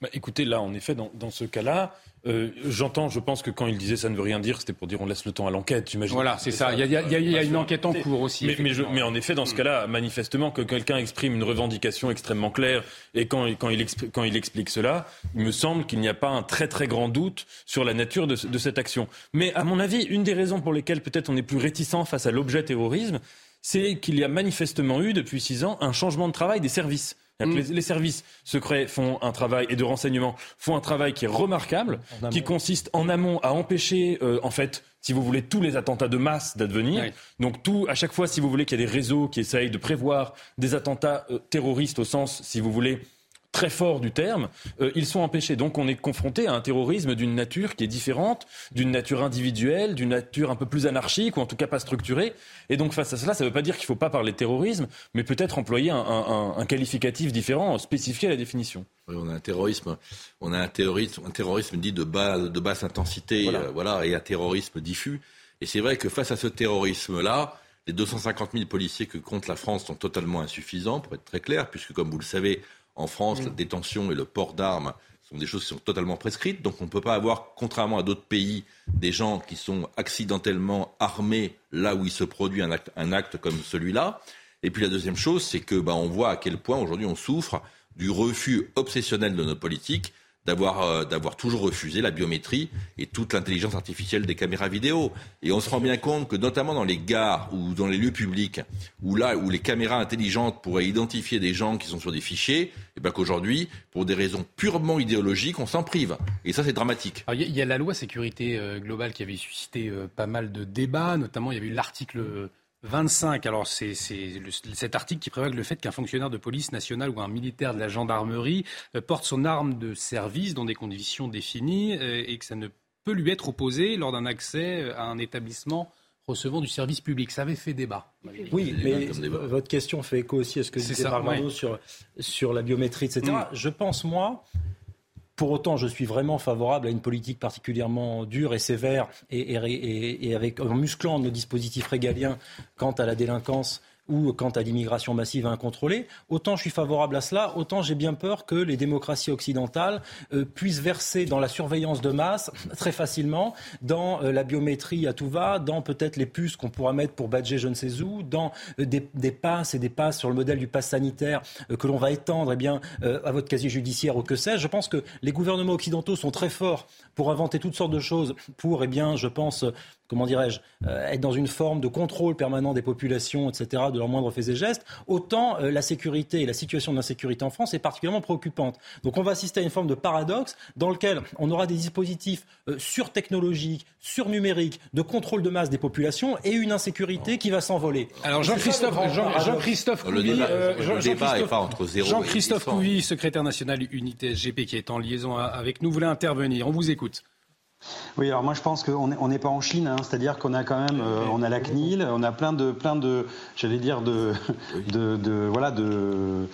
Bah, Écoutez, là, en effet, dans, dans ce cas-là, euh, J'entends, je pense que quand il disait ça ne veut rien dire, c'était pour dire on laisse le temps à l'enquête, j'imagine. Voilà, c'est ça. Il y, a, il, y a, il y a, une enquête en cours aussi. Mais, mais, je, mais en effet, dans ce cas-là, manifestement, que quelqu'un exprime une revendication extrêmement claire et quand, quand, il, explique, quand il explique cela, il me semble qu'il n'y a pas un très très grand doute sur la nature de, de cette action. Mais à mon avis, une des raisons pour lesquelles peut-être on est plus réticent face à l'objet terrorisme, c'est qu'il y a manifestement eu depuis six ans un changement de travail des services. Mm. Les, les, services secrets font un travail et de renseignement font un travail qui est remarquable, qui consiste en amont à empêcher, euh, en fait, si vous voulez, tous les attentats de masse d'advenir. Oui. Donc tout, à chaque fois, si vous voulez, qu'il y a des réseaux qui essayent de prévoir des attentats euh, terroristes au sens, si vous voulez, très fort du terme, euh, ils sont empêchés. Donc on est confronté à un terrorisme d'une nature qui est différente, d'une nature individuelle, d'une nature un peu plus anarchique ou en tout cas pas structurée. Et donc face à cela, ça ne veut pas dire qu'il ne faut pas parler de terrorisme, mais peut-être employer un, un, un, qualificatif différent, spécifié à la définition. Oui, on a un terrorisme, on a un terrorisme, un terrorisme dit de, bas, de basse intensité, voilà. Euh, voilà, et un terrorisme diffus. Et c'est vrai que face à ce terrorisme-là, les 250 000 policiers que compte la France sont totalement insuffisants, pour être très clair, puisque comme vous le savez, en France, mmh. la détention et le port d'armes sont des choses qui sont totalement prescrites. Donc on ne peut pas avoir, contrairement à d'autres pays, des gens qui sont accidentellement armés là où il se produit un acte, un acte comme celui-là. Et puis la deuxième chose, c'est que bah, on voit à quel point aujourd'hui on souffre du refus obsessionnel de nos politiques d'avoir euh, d'avoir toujours refusé la biométrie et toute l'intelligence artificielle des caméras vidéo. Et on se rend bien compte que notamment dans les gares ou dans les lieux publics, où là où les caméras intelligentes pourraient identifier des gens qui sont sur des fichiers, et eh bien qu'aujourd'hui, pour des raisons purement idéologiques, on s'en prive. Et ça, c'est dramatique. Il y, a la loi sécurité euh, globale qui avait suscité euh, pas mal de débats, notamment il y avait eu l'article 25. Alors, c'est cet article qui prévoit le fait qu'un fonctionnaire de police nationale ou un militaire de la gendarmerie euh, porte son arme de service dans des conditions définies euh, et que ça ne peut lui être opposé lors d'un accès euh, à un établissement recevant du service public. Ça avait fait débat. Oui, mais votre question fait écho aussi à ce que disait Barbaro ouais. sur, sur la biométrie, etc. Je pense, moi, pour autant, je suis vraiment favorable à une politique particulièrement dure et sévère et, avec, en musclant nos dispositifs régaliens quant à la délinquance ou quant à l'immigration massive incontrôlée, autant je suis favorable à cela, autant j'ai bien peur que les démocraties occidentales euh, puissent verser dans la surveillance de masse très facilement, dans euh, la biométrie à tout va, dans peut-être les puces qu'on pourra mettre pour badger je ne sais où, dans euh, des, des, passes et des passes sur le modèle du pass sanitaire que l'on va étendre eh bien, à votre casier judiciaire ou que sais-je. Je pense que les gouvernements occidentaux sont très forts pour inventer toutes sortes de choses pour, eh bien, je pense, comment dirais-je, euh, être dans une forme de contrôle permanent des populations, etc., de leurs moindres faits et gestes, autant euh, la sécurité et la situation d'insécurité en France est particulièrement préoccupante. Donc on va assister à une forme de paradoxe dans lequel on aura des dispositifs euh, surtechnologiques, surnumériques, de contrôle de masse des populations et une insécurité qui va s'envoler. Alors Jean-Christophe Jean-Christophe Jean Couvi, Jean-Christophe Couvi, secrétaire national Unité SGP qui est en liaison avec nous, voulait intervenir. On vous écoute. Oui, alors moi je pense qu'on n'est pas en Chine, hein, c'est-à-dire qu'on a quand même, euh, on a la CNIL, on a plein de, plein de, j'allais dire de, de, de, voilà, de,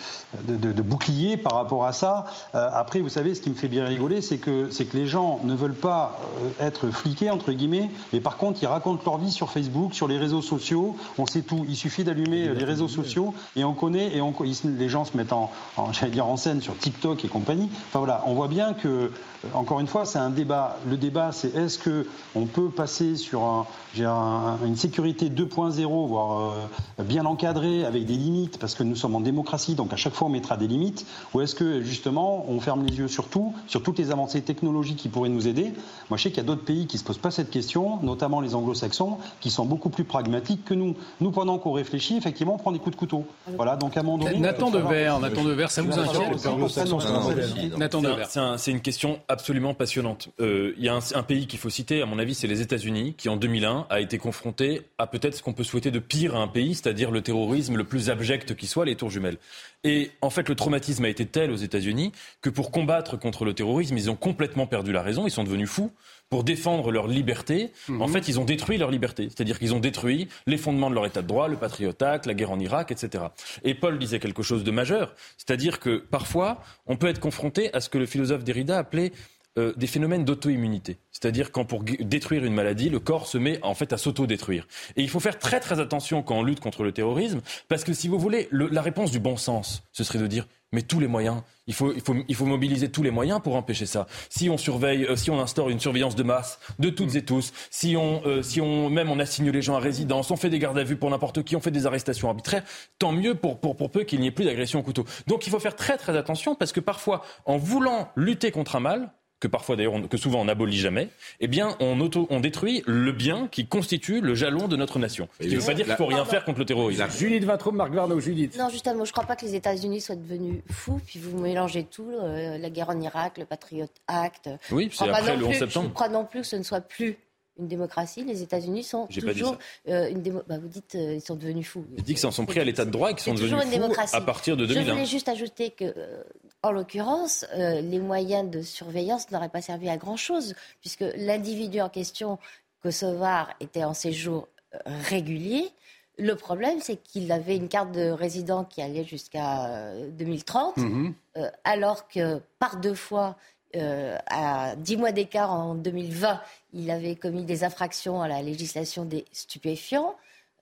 de, de, boucliers par rapport à ça. Euh, après, vous savez, ce qui me fait bien rigoler, c'est que, c'est que les gens ne veulent pas euh, être fliqués entre guillemets, mais par contre ils racontent leur vie sur Facebook, sur les réseaux sociaux. On sait tout. Il suffit d'allumer les réseaux sociaux et on connaît et on, les gens se mettent en, en j'allais dire en scène sur TikTok et compagnie. Enfin voilà, on voit bien que encore une fois, c'est un débat. Le débat, c'est est-ce que on peut passer sur un, un, une sécurité 2.0, voire euh, bien encadrée, avec des limites, parce que nous sommes en démocratie, donc à chaque fois on mettra des limites, ou est-ce que justement on ferme les yeux sur tout, sur toutes les avancées technologiques qui pourraient nous aider? Moi, je sais qu'il y a d'autres pays qui se posent pas cette question, notamment les Anglo-Saxons, qui sont beaucoup plus pragmatiques que nous. Nous, pendant qu'on réfléchit, effectivement, on prend des coups de couteau. Voilà, donc à un moment donné. Nathan de Verre, Nathan ça vous inquiète Nathan de Verre. C'est une question absolument passionnante. Euh, il y a un, un pays qu'il faut citer, à mon avis, c'est les États-Unis, qui en 2001 a été confronté à peut-être ce qu'on peut souhaiter de pire à un pays, c'est-à-dire le terrorisme le plus abject qui soit, les tours jumelles. Et en fait, le traumatisme a été tel aux États-Unis que pour combattre contre le terrorisme, ils ont complètement perdu la raison, ils sont devenus fous. Pour défendre leur liberté, mmh. en fait, ils ont détruit leur liberté. C'est-à-dire qu'ils ont détruit les fondements de leur état de droit, le Patriot Act, la guerre en Irak, etc. Et Paul disait quelque chose de majeur, c'est-à-dire que parfois, on peut être confronté à ce que le philosophe Derrida appelait euh, des phénomènes d'auto-immunité. C'est-à-dire quand pour détruire une maladie, le corps se met en fait à s'auto-détruire. Et il faut faire très très attention quand on lutte contre le terrorisme, parce que si vous voulez, la réponse du bon sens, ce serait de dire mais tous les moyens. Il faut, il, faut, il faut mobiliser tous les moyens pour empêcher ça. Si on surveille, euh, si on instaure une surveillance de masse de toutes et tous, si on, euh, si on même on assigne les gens à résidence, on fait des gardes à vue pour n'importe qui, on fait des arrestations arbitraires, tant mieux pour, pour, pour peu qu'il n'y ait plus d'agression au couteau. Donc il faut faire très très attention parce que parfois, en voulant lutter contre un mal, que parfois d'ailleurs, que souvent on n'abolit jamais, eh bien on, auto, on détruit le bien qui constitue le jalon de notre nation. Ce qui ne veut pas dire qu'il faut rien faire contre le terrorisme. Judith Vintraud, Marc Varno, Judith. Non, justement, je ne crois pas que les États-Unis soient devenus fous, puis vous mélangez tout, euh, la guerre en Irak, le Patriot Act. Oui, c'est après le 11 septembre. Je ne crois non plus que ce ne soit plus une démocratie. Les États-Unis sont toujours euh, une démocratie. Bah, vous dites euh, ils sont devenus fous. Je dis qu'ils s'en sont pris à l'état de droit et qu'ils sont devenus fous à partir de 2001. Je voulais juste ajouter que, euh, en l'occurrence, les moyens de surveillance n'auraient pas servi à grand chose puisque l'individu en question, kosovar, était en séjour régulier. Le problème, c'est qu'il avait une carte de résident qui allait jusqu'à 2030, mhm. alors que par deux fois, euh, à dix mois d'écart en 2020, il avait commis des infractions à la législation des stupéfiants.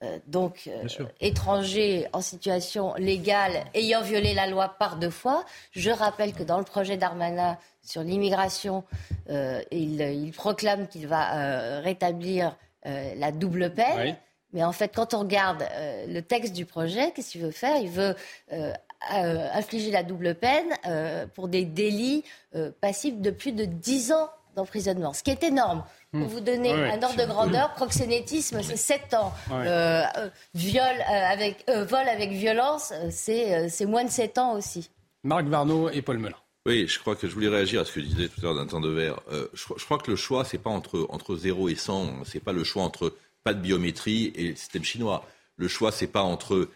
Euh, donc, euh, étranger en situation légale ayant violé la loi par deux fois. Je rappelle que dans le projet d'Armana sur l'immigration, il, proclame qu'il va rétablir la double peine. Mais en fait, quand on regarde le texte du projet, qu'est-ce qu'il veut faire? Il veut euh, infliger la double peine euh, pour des délits euh, passifs de plus de 10 ans d'emprisonnement, ce qui est énorme. Pour hmm. vous donner un ordre de grandeur, proxénétisme, c'est 7 ans. viol, avec, vol avec violence, c'est moins de 7 ans aussi. Marc Varnaud et Paul Melun. Oui, je crois que je voulais réagir à ce que disait tout à l'heure d'un temps de verre. Je, je, crois que le choix, c'est pas entre, entre 0 et 100, c'est pas le choix entre pas de biométrie et le système chinois. Le choix, c'est pas entre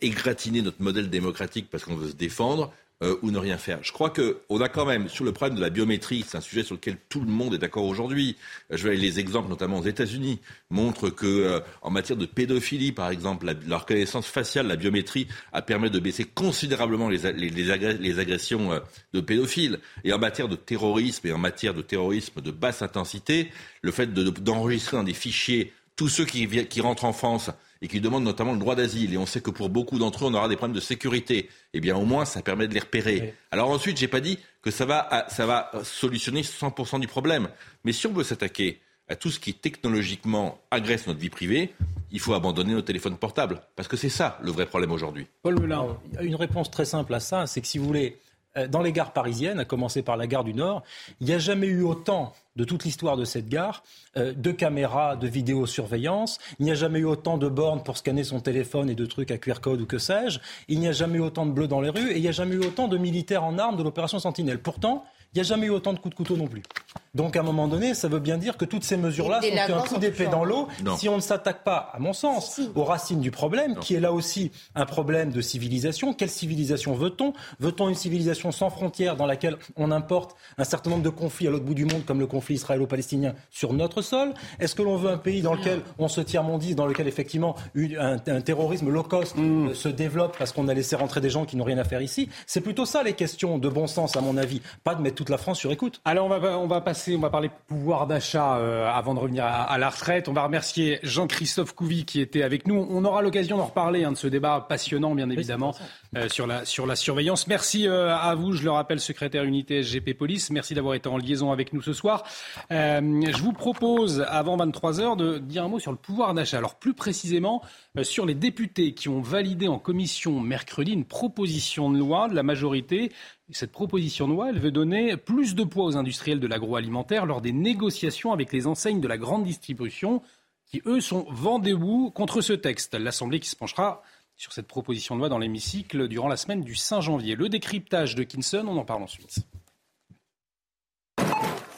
égratiner notre modèle démocratique parce qu'on veut se défendre euh, ou ne rien faire. Je crois qu'on a quand même, sur le problème de la biométrie, c'est un sujet sur lequel tout le monde est d'accord aujourd'hui. Euh, je vais les exemples, notamment aux États-Unis, montrent que euh, en matière de pédophilie, par exemple, la, reconnaissance faciale, la biométrie a permis de baisser considérablement les, les, agressions de pédophiles. Et en matière de terrorisme et en matière de terrorisme de basse intensité, le fait d'enregistrer dans des fichiers tous ceux qui, qui rentrent en France et qui demandent notamment le droit d'asile, et on sait que pour beaucoup d'entre eux, on aura des problèmes de sécurité, eh bien au moins ça permet de les repérer. Alors ensuite, j'ai pas dit que ça va, ça va solutionner 100% du problème, mais si on veut s'attaquer à tout ce qui technologiquement agresse notre vie privée, il faut abandonner nos téléphones portables. Parce que c'est ça le vrai problème aujourd'hui. Paul Moulin, une réponse très simple à ça, c'est que si vous voulez, euh, dans les gares parisiennes, à commencer par la gare du Nord, il n'y a jamais eu autant de toute l'histoire de cette gare, euh, de caméras de vidéosurveillance. Il n'y a jamais eu autant de bornes pour scanner son téléphone et de trucs à QR code ou que sais-je. Il n'y a jamais eu autant de bleus dans les rues et il n'y a jamais eu autant de militaires en armes de l'opération Sentinelle. Pourtant, il n'y a jamais eu autant de coups de couteau non plus. Donc à un moment donné, ça veut bien dire que toutes ces mesures-là sont un coup d'épée dans l'eau si on ne s'attaque pas, à mon sens, aux racines du problème, qui est là aussi un problème de civilisation. Quelle civilisation veut-on? Veut-on une civilisation sans frontières dans laquelle on importe un certain nombre de conflits à l'autre bout du monde, comme le conflit israélo-palestinien, sur notre sol? Est-ce que l'on veut un pays dans lequel on se tire mondise, dans lequel effectivement un, terrorisme low cost mm. se développe parce qu'on a laissé rentrer des gens qui n'ont rien à faire ici? C'est plutôt ça les questions de bon sens, à mon avis. Pas de mettre toute la France sur écoute. Alors on va, on va passer on va parler pouvoir d'achat euh, avant de revenir à, la retraite. On va remercier Jean-Christophe Couvi qui était avec nous. On aura l'occasion d'en reparler hein, de ce débat passionnant, bien évidemment, euh, sur, la, sur la surveillance. Merci euh, à vous, je le rappelle, secrétaire unité SGP Police. Merci d'avoir été en liaison avec nous ce soir. je vous propose, avant 23 heures, de dire un mot sur le pouvoir d'achat. Alors plus précisément, sur les députés qui ont validé en commission mercredi une proposition de loi de la majorité cette proposition de loi, elle veut donner plus de poids aux industriels de l'agroalimentaire lors des négociations avec les enseignes de la grande distribution qui, eux, sont vent debout contre ce texte. L'Assemblée qui se penchera sur cette proposition de loi dans l'hémicycle durant la semaine du 5 janvier. Le décryptage de Kinson, on en parle ensuite.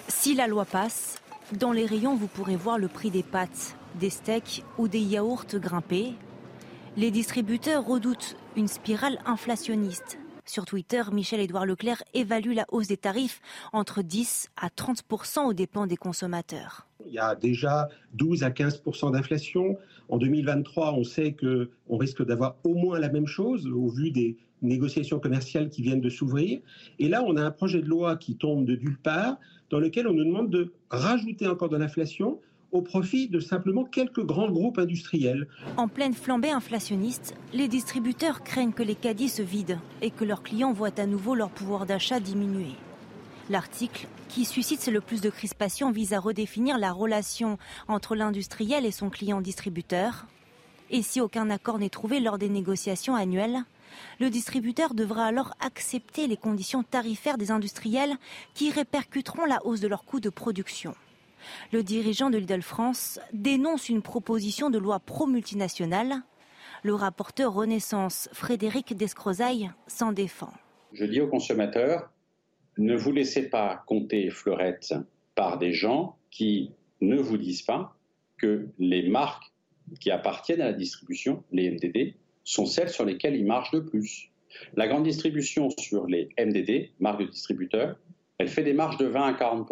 Si la loi passe, dans les rayons, vous pourrez voir le prix des pâtes, des steaks ou des yaourts grimper. Les distributeurs redoutent une spirale inflationniste sur Twitter, Michel-Édouard Leclerc évalue la hausse des tarifs entre 10 à 30% aux dépens des consommateurs. Il y a déjà 12 à 15% d'inflation. En 2023, on sait qu'on risque d'avoir au moins la même chose au vu des, négociations commerciales qui viennent de s'ouvrir. Et là, on a un projet de loi qui tombe de nulle part, dans lequel on nous demande de rajouter encore de l'inflation au profit de simplement quelques grands groupes industriels. En pleine flambée inflationniste, les distributeurs craignent que les caddies se vident et que leurs clients voient à nouveau leur pouvoir d'achat diminuer. L'article, qui suscite le plus de crispation, vise à redéfinir la relation entre l'industriel et son client distributeur. Et si aucun accord n'est trouvé lors des négociations annuelles, le distributeur devra alors accepter les conditions tarifaires des industriels qui répercuteront la hausse de leurs coûts de production. Le dirigeant de Lidl France dénonce une proposition de loi pro-multinationale. Le rapporteur Renaissance, Frédéric Descrozaille, s'en défend. Je dis aux consommateurs, ne vous laissez pas compter fleurette par des gens qui ne vous disent pas que les marques qui appartiennent à la distribution, les MDD, sont celles sur lesquelles ils marchent le plus. La grande distribution sur les MDD, marques de distributeurs, elle fait des marges de 20 à 40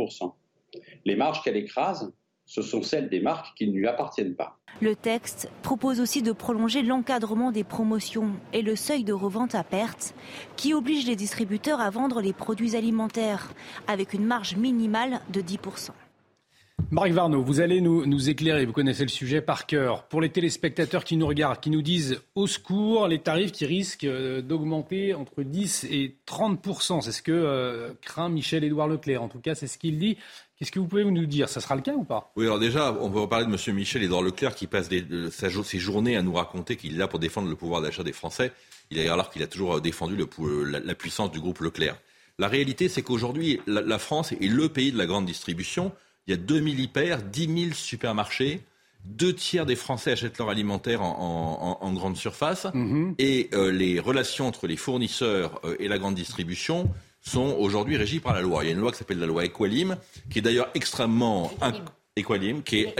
Les marges qu'elle écrase, ce sont celles des marques qui ne lui appartiennent pas. Le texte propose aussi de prolonger l'encadrement des promotions et le seuil de revente à perte qui oblige les distributeurs à vendre les produits alimentaires avec une marge minimale de 10%. Marc Varno, vous allez nous, éclairer, vous connaissez le sujet par cœur. Pour les téléspectateurs qui nous regardent, qui nous disent au secours, les tarifs qui risquent euh, d'augmenter entre 10 et 30 C'est ce que euh, craint Michel-Édouard Leclerc. En tout cas, c'est ce qu'il dit. Qu'est-ce que vous pouvez nous dire? Ça sera le cas ou pas? Oui, alors déjà, on va parler de M. Michel-Édouard Leclerc qui passe ses journées à nous raconter qu'il est là pour défendre le pouvoir d'achat des Français, il a, alors qu'il a toujours défendu le, la, puissance du groupe Leclerc. La réalité, c'est qu'aujourd'hui, la France est le pays de la grande distribution. Il y a 2000 hyper, 10 000 supermarchés. Deux tiers des Français achètent leur alimentaire en, en, en grande surface. Mhm. Et euh, les relations entre les fournisseurs euh, et la grande distribution sont aujourd'hui régies par la loi. Il y a une loi qui s'appelle la loi Equalim, qui est d'ailleurs extrêmement... Equalim, qui est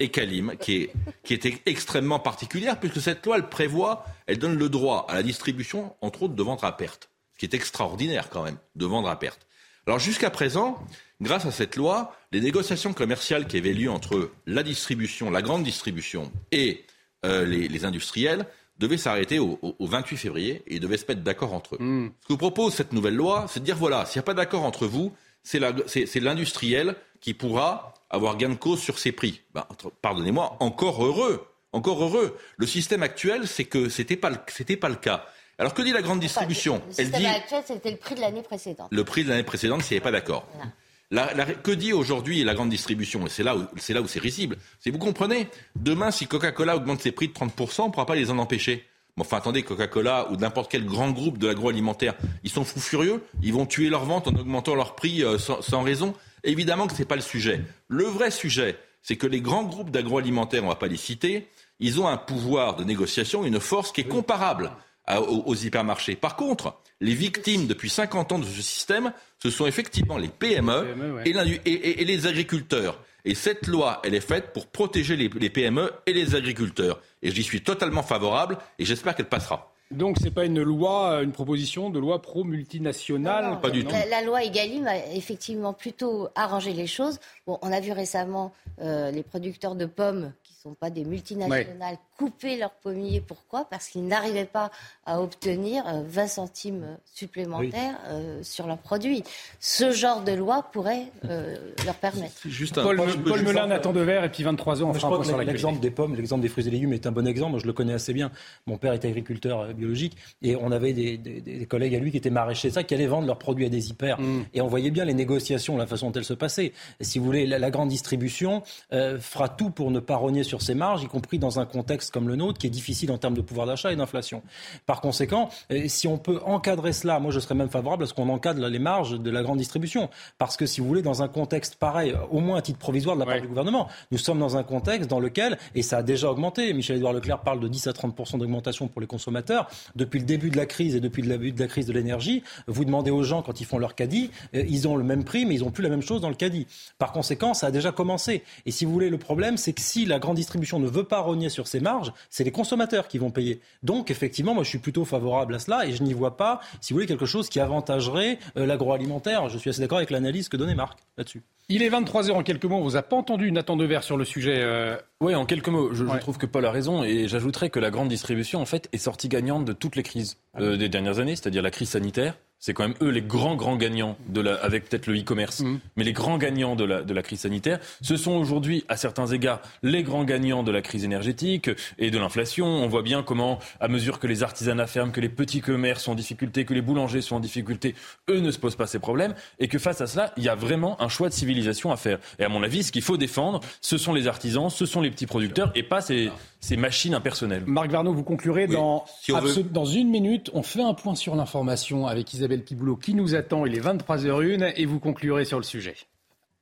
Equalim, qui est qui était extrêmement particulière puisque cette loi elle prévoit, elle donne le droit à la distribution entre autres de vendre à perte, ce qui est extraordinaire quand même de vendre à perte. Alors jusqu'à présent, grâce à cette loi, les négociations commerciales qui avaient lieu entre la distribution, la grande distribution et euh, les, les, industriels devaient s'arrêter au, au, 28 février et ils devaient se mettre d'accord entre eux. Mm. Ce que propose cette nouvelle loi, c'est de dire voilà, s'il n'y a pas d'accord entre vous, c'est l'industriel qui pourra avoir gain de cause sur ses prix. Ben, Pardonnez-moi, encore heureux. Encore heureux. Le système actuel, c'est que ce n'était pas, pas le cas. Alors que dit la grande distribution? enfin, Le système actuel, c'était le prix de l'année précédente. Le prix de l'année précédente, s'il n'y avait pas d'accord. Voilà. La, la, que dit aujourd'hui la grande distribution? Et c'est là où c'est là où c'est risible. C'est vous comprenez Demain, si Coca-Cola augmente ses prix de 30%, on ne pourra pas les en empêcher. Mais enfin, attendez, Coca-Cola ou n'importe quel grand groupe de l'agroalimentaire, ils sont fous furieux. Ils vont tuer leur vente en augmentant leur prix euh, sans, sans, raison. Évidemment que ce n'est pas le sujet. Le vrai sujet, c'est que les grands groupes d'agroalimentaire, on ne va pas les citer, ils ont un pouvoir de négociation, une force qui est comparable aux, aux hypermarchés. Par contre, les victimes depuis 50 ans de ce système, ce sont effectivement les PME, PME ouais. et, et, et, et, les agriculteurs. Et cette loi, elle est faite pour protéger les, les PME et les agriculteurs. Et j'y suis totalement favorable et j'espère qu'elle passera. Donc c'est pas une loi, une proposition de loi pro-multinationale non, non, Pas du la, tout. La loi Egalim a effectivement plutôt arrangé les choses. Bon, on a vu récemment euh, les producteurs de pommes sont pas des multinationales ouais. couper leurs pommiers. Pourquoi? Parce qu'ils n'arrivaient pas à obtenir 20 centimes supplémentaires oui. euh, sur leurs produits. Ce genre de loi pourrait euh, <laughs> leur permettre. Juste un Paul, Paul Melun, Nathan Dever, et puis 23 ans, on fera un point sur l'exemple des pommes, l'exemple des fruits et légumes est un bon exemple. Moi, je le connais assez bien. Mon père est agriculteur euh, biologique et on avait des, des, des, collègues à lui qui étaient maraîchers, ça, qui allaient vendre leurs produits à des hyper. Mm. Et on voyait bien les négociations, la façon dont elles se passaient. Si vous voulez, la, la grande distribution euh, fera tout pour ne pas rogner sur ses marges, y compris dans un contexte comme le nôtre, qui est difficile en termes de pouvoir d'achat et d'inflation. Par conséquent, euh, si on peut encadrer cela, moi je serais même favorable à ce qu'on encadre les marges de la grande distribution. Parce que si vous voulez, dans un contexte pareil, au moins à titre provisoire de la part ouais. du gouvernement, nous sommes dans un contexte dans lequel, et ça a déjà augmenté, Michel-Édouard Leclerc parle de 10 à 30 d'augmentation pour les consommateurs, depuis le début de la crise et depuis le début de la crise de l'énergie, vous demandez aux gens quand ils font leur caddie, euh, ils ont le même prix, mais ils n'ont plus la même chose dans le caddie. Par conséquent, ça a déjà commencé. Et si vous voulez, le problème, c'est que si la grande distribution ne veut pas rogner sur ses marges, c'est les consommateurs qui vont payer. Donc, effectivement, moi, je suis plutôt favorable à cela et je n'y vois pas, si vous voulez, quelque chose qui avantagerait euh, l'agroalimentaire. Je suis assez d'accord avec l'analyse que donnait Marc là-dessus. Il est 23h en quelques mots. On vous a pas entendu Nathan Devers sur le sujet. Euh, Oui, en quelques mots. Je, je, trouve que Paul a raison et j'ajouterais que la grande distribution, en fait, est sortie gagnante de toutes les crises euh, des dernières années, c'est-à-dire la crise sanitaire, c'est quand même eux les grands grands gagnants de la, avec peut-être le e-commerce, mmh. mais les grands gagnants de la, de la crise sanitaire. Ce sont aujourd'hui, à certains égards, les grands gagnants de la crise énergétique et de l'inflation. On voit bien comment, à mesure que les artisanats ferment, que les petits commerces sont en difficulté, que les boulangers sont en difficulté, eux ne se posent pas ces problèmes et que face à cela, il y a vraiment un choix de civilisation à faire. Et à mon avis, ce qu'il faut défendre, ce sont les artisans, ce sont les petits producteurs et pas ces, ces machines impersonnelles. Marc Varnaud, vous conclurez oui. dans, si dans une minute. On fait un point sur l'information avec Isabelle Piboulot qui nous attend. Il est 23h01 et vous conclurez sur le sujet.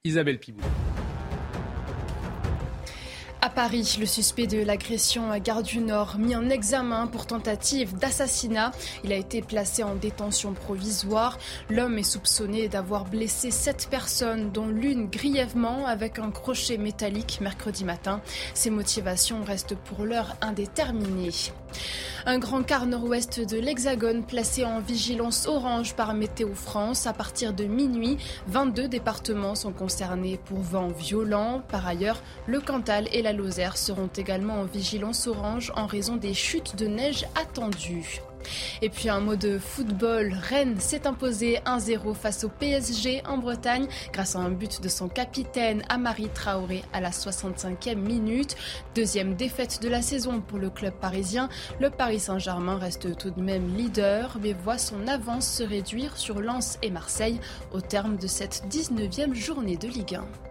Isabelle Piboulot. À Paris, le suspect de l'agression à Gare du Nord mis en examen pour tentative d'assassinat. Il a été placé en détention provisoire. L'homme est soupçonné d'avoir blessé sept personnes, dont l'une grièvement avec un crochet métallique mercredi matin. Ses motivations restent pour l'heure indéterminées. Un grand quart nord-ouest de l'Hexagone placé en vigilance orange par Météo France. À partir de minuit, 22 départements sont concernés pour vent violent. Par ailleurs, le Cantal et la Lozère seront également en vigilance orange en raison des chutes de neige attendues. Et puis un mot de football, Rennes s'est imposé 1-0 face au PSG en Bretagne grâce à un but de son capitaine Amari Traoré à la 65e minute. Deuxième défaite de la saison pour le club parisien. Le Paris Saint-Germain reste tout de même leader mais voit son avance se réduire sur Lens et Marseille au terme de cette 19e journée de Ligue 1.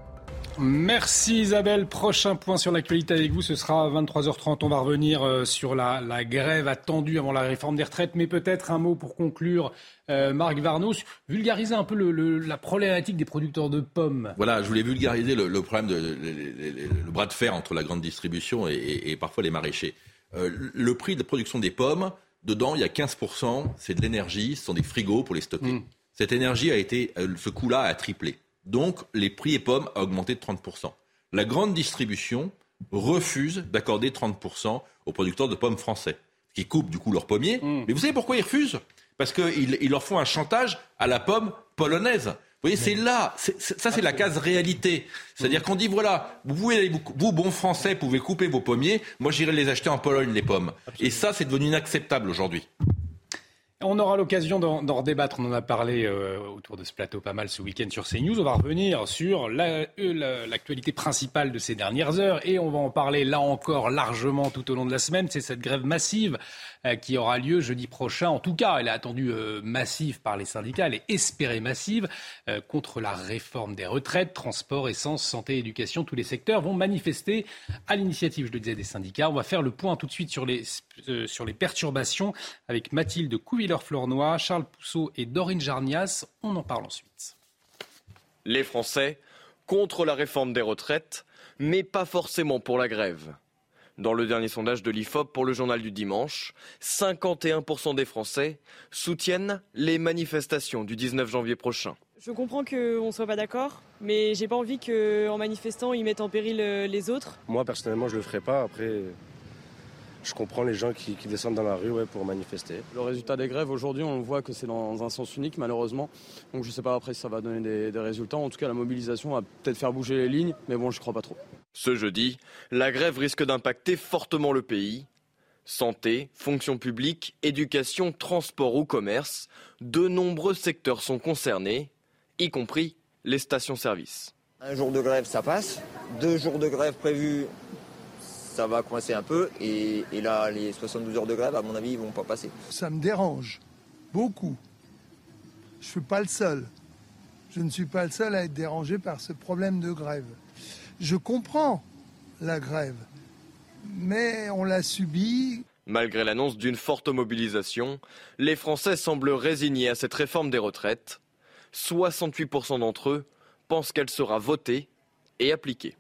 Merci Isabelle. Prochain point sur l'actualité avec vous, ce sera à 23h30. On va revenir sur la, la, grève attendue avant la réforme des retraites, mais peut-être un mot pour conclure. Euh, Marc Varnos, vulgariser un peu le, le, la problématique des producteurs de pommes. Voilà, je voulais vulgariser le, le problème, de, le, bras de fer entre la grande distribution et, et, et parfois les maraîchers. Euh, le prix de production des pommes, dedans, il y a 15%, c'est de l'énergie, ce sont des frigos pour les stocker. Mmh. Cette énergie a été, ce coût-là a triplé. Donc, les prix des pommes ont augmenté de 30%. La grande distribution refuse d'accorder 30% aux producteurs de pommes français, qui coupent du coup leurs pommiers. Mmh. Mais vous savez pourquoi ils refusent? Parce qu'ils ils leur font un chantage à la pomme polonaise. Vous voyez, c'est là, ça c'est la case réalité. C'est-à-dire qu'on dit, voilà, vous pouvez, vous, bons Français, pouvez couper vos pommiers, moi j'irai les acheter en Pologne, les pommes. Et ça, c'est devenu inacceptable aujourd'hui. On aura l'occasion d'en, d'en débattre. On en a parlé euh, autour de ce plateau pas mal ce week-end sur CNews. On va revenir sur la, l'actualité principale de ces dernières heures et on va en parler là encore largement tout au long de la semaine. C'est cette grève massive euh, qui aura lieu jeudi prochain. En tout cas, elle est attendue euh, massive par les syndicats, elle est espérée massive euh, contre la réforme des retraites, transport, essence, santé, éducation. Tous les secteurs vont manifester à l'initiative, je le disais, des syndicats. On va faire le point tout de suite sur les, sur les perturbations avec Mathilde Couvillon Flornois, Charles Pousseau et Dorine Jarnias. On en parle ensuite. Les Français contre la réforme des retraites, mais pas forcément pour la grève. Dans le dernier sondage de l'IFOP pour le journal du dimanche, 51% des Français soutiennent les manifestations du 19 janvier prochain. Je comprends qu'on ne soit pas d'accord, mais j'ai pas envie qu'en manifestant, ils mettent en péril les autres. Moi, personnellement, je le ferai pas. Après, je comprends les gens qui, qui descendent dans la rue ouais, pour manifester. Le résultat des grèves aujourd'hui, on voit que c'est dans un sens unique malheureusement. Donc je ne sais pas après si ça va donner des, des résultats. En tout cas, la mobilisation va peut-être faire bouger les lignes, mais bon, je crois pas trop. Ce jeudi, la grève risque d'impacter fortement le pays. Santé, fonction publique, éducation, transport ou commerce, de nombreux secteurs sont concernés, y compris les stations-service. Un jour de grève, ça passe. Deux jours de grève prévus, ça va coincer un peu. Et, et, là, les 72 heures de grève, à mon avis, ils vont pas passer. Ça me dérange beaucoup. Je ne suis pas le seul. Je ne suis pas le seul à être dérangé par ce problème de grève. Je comprends la grève, mais on l'a subie. Malgré l'annonce d'une forte mobilisation, les Français semblent résignés à cette réforme des retraites. 68% d'entre eux pensent qu'elle sera votée et appliquée.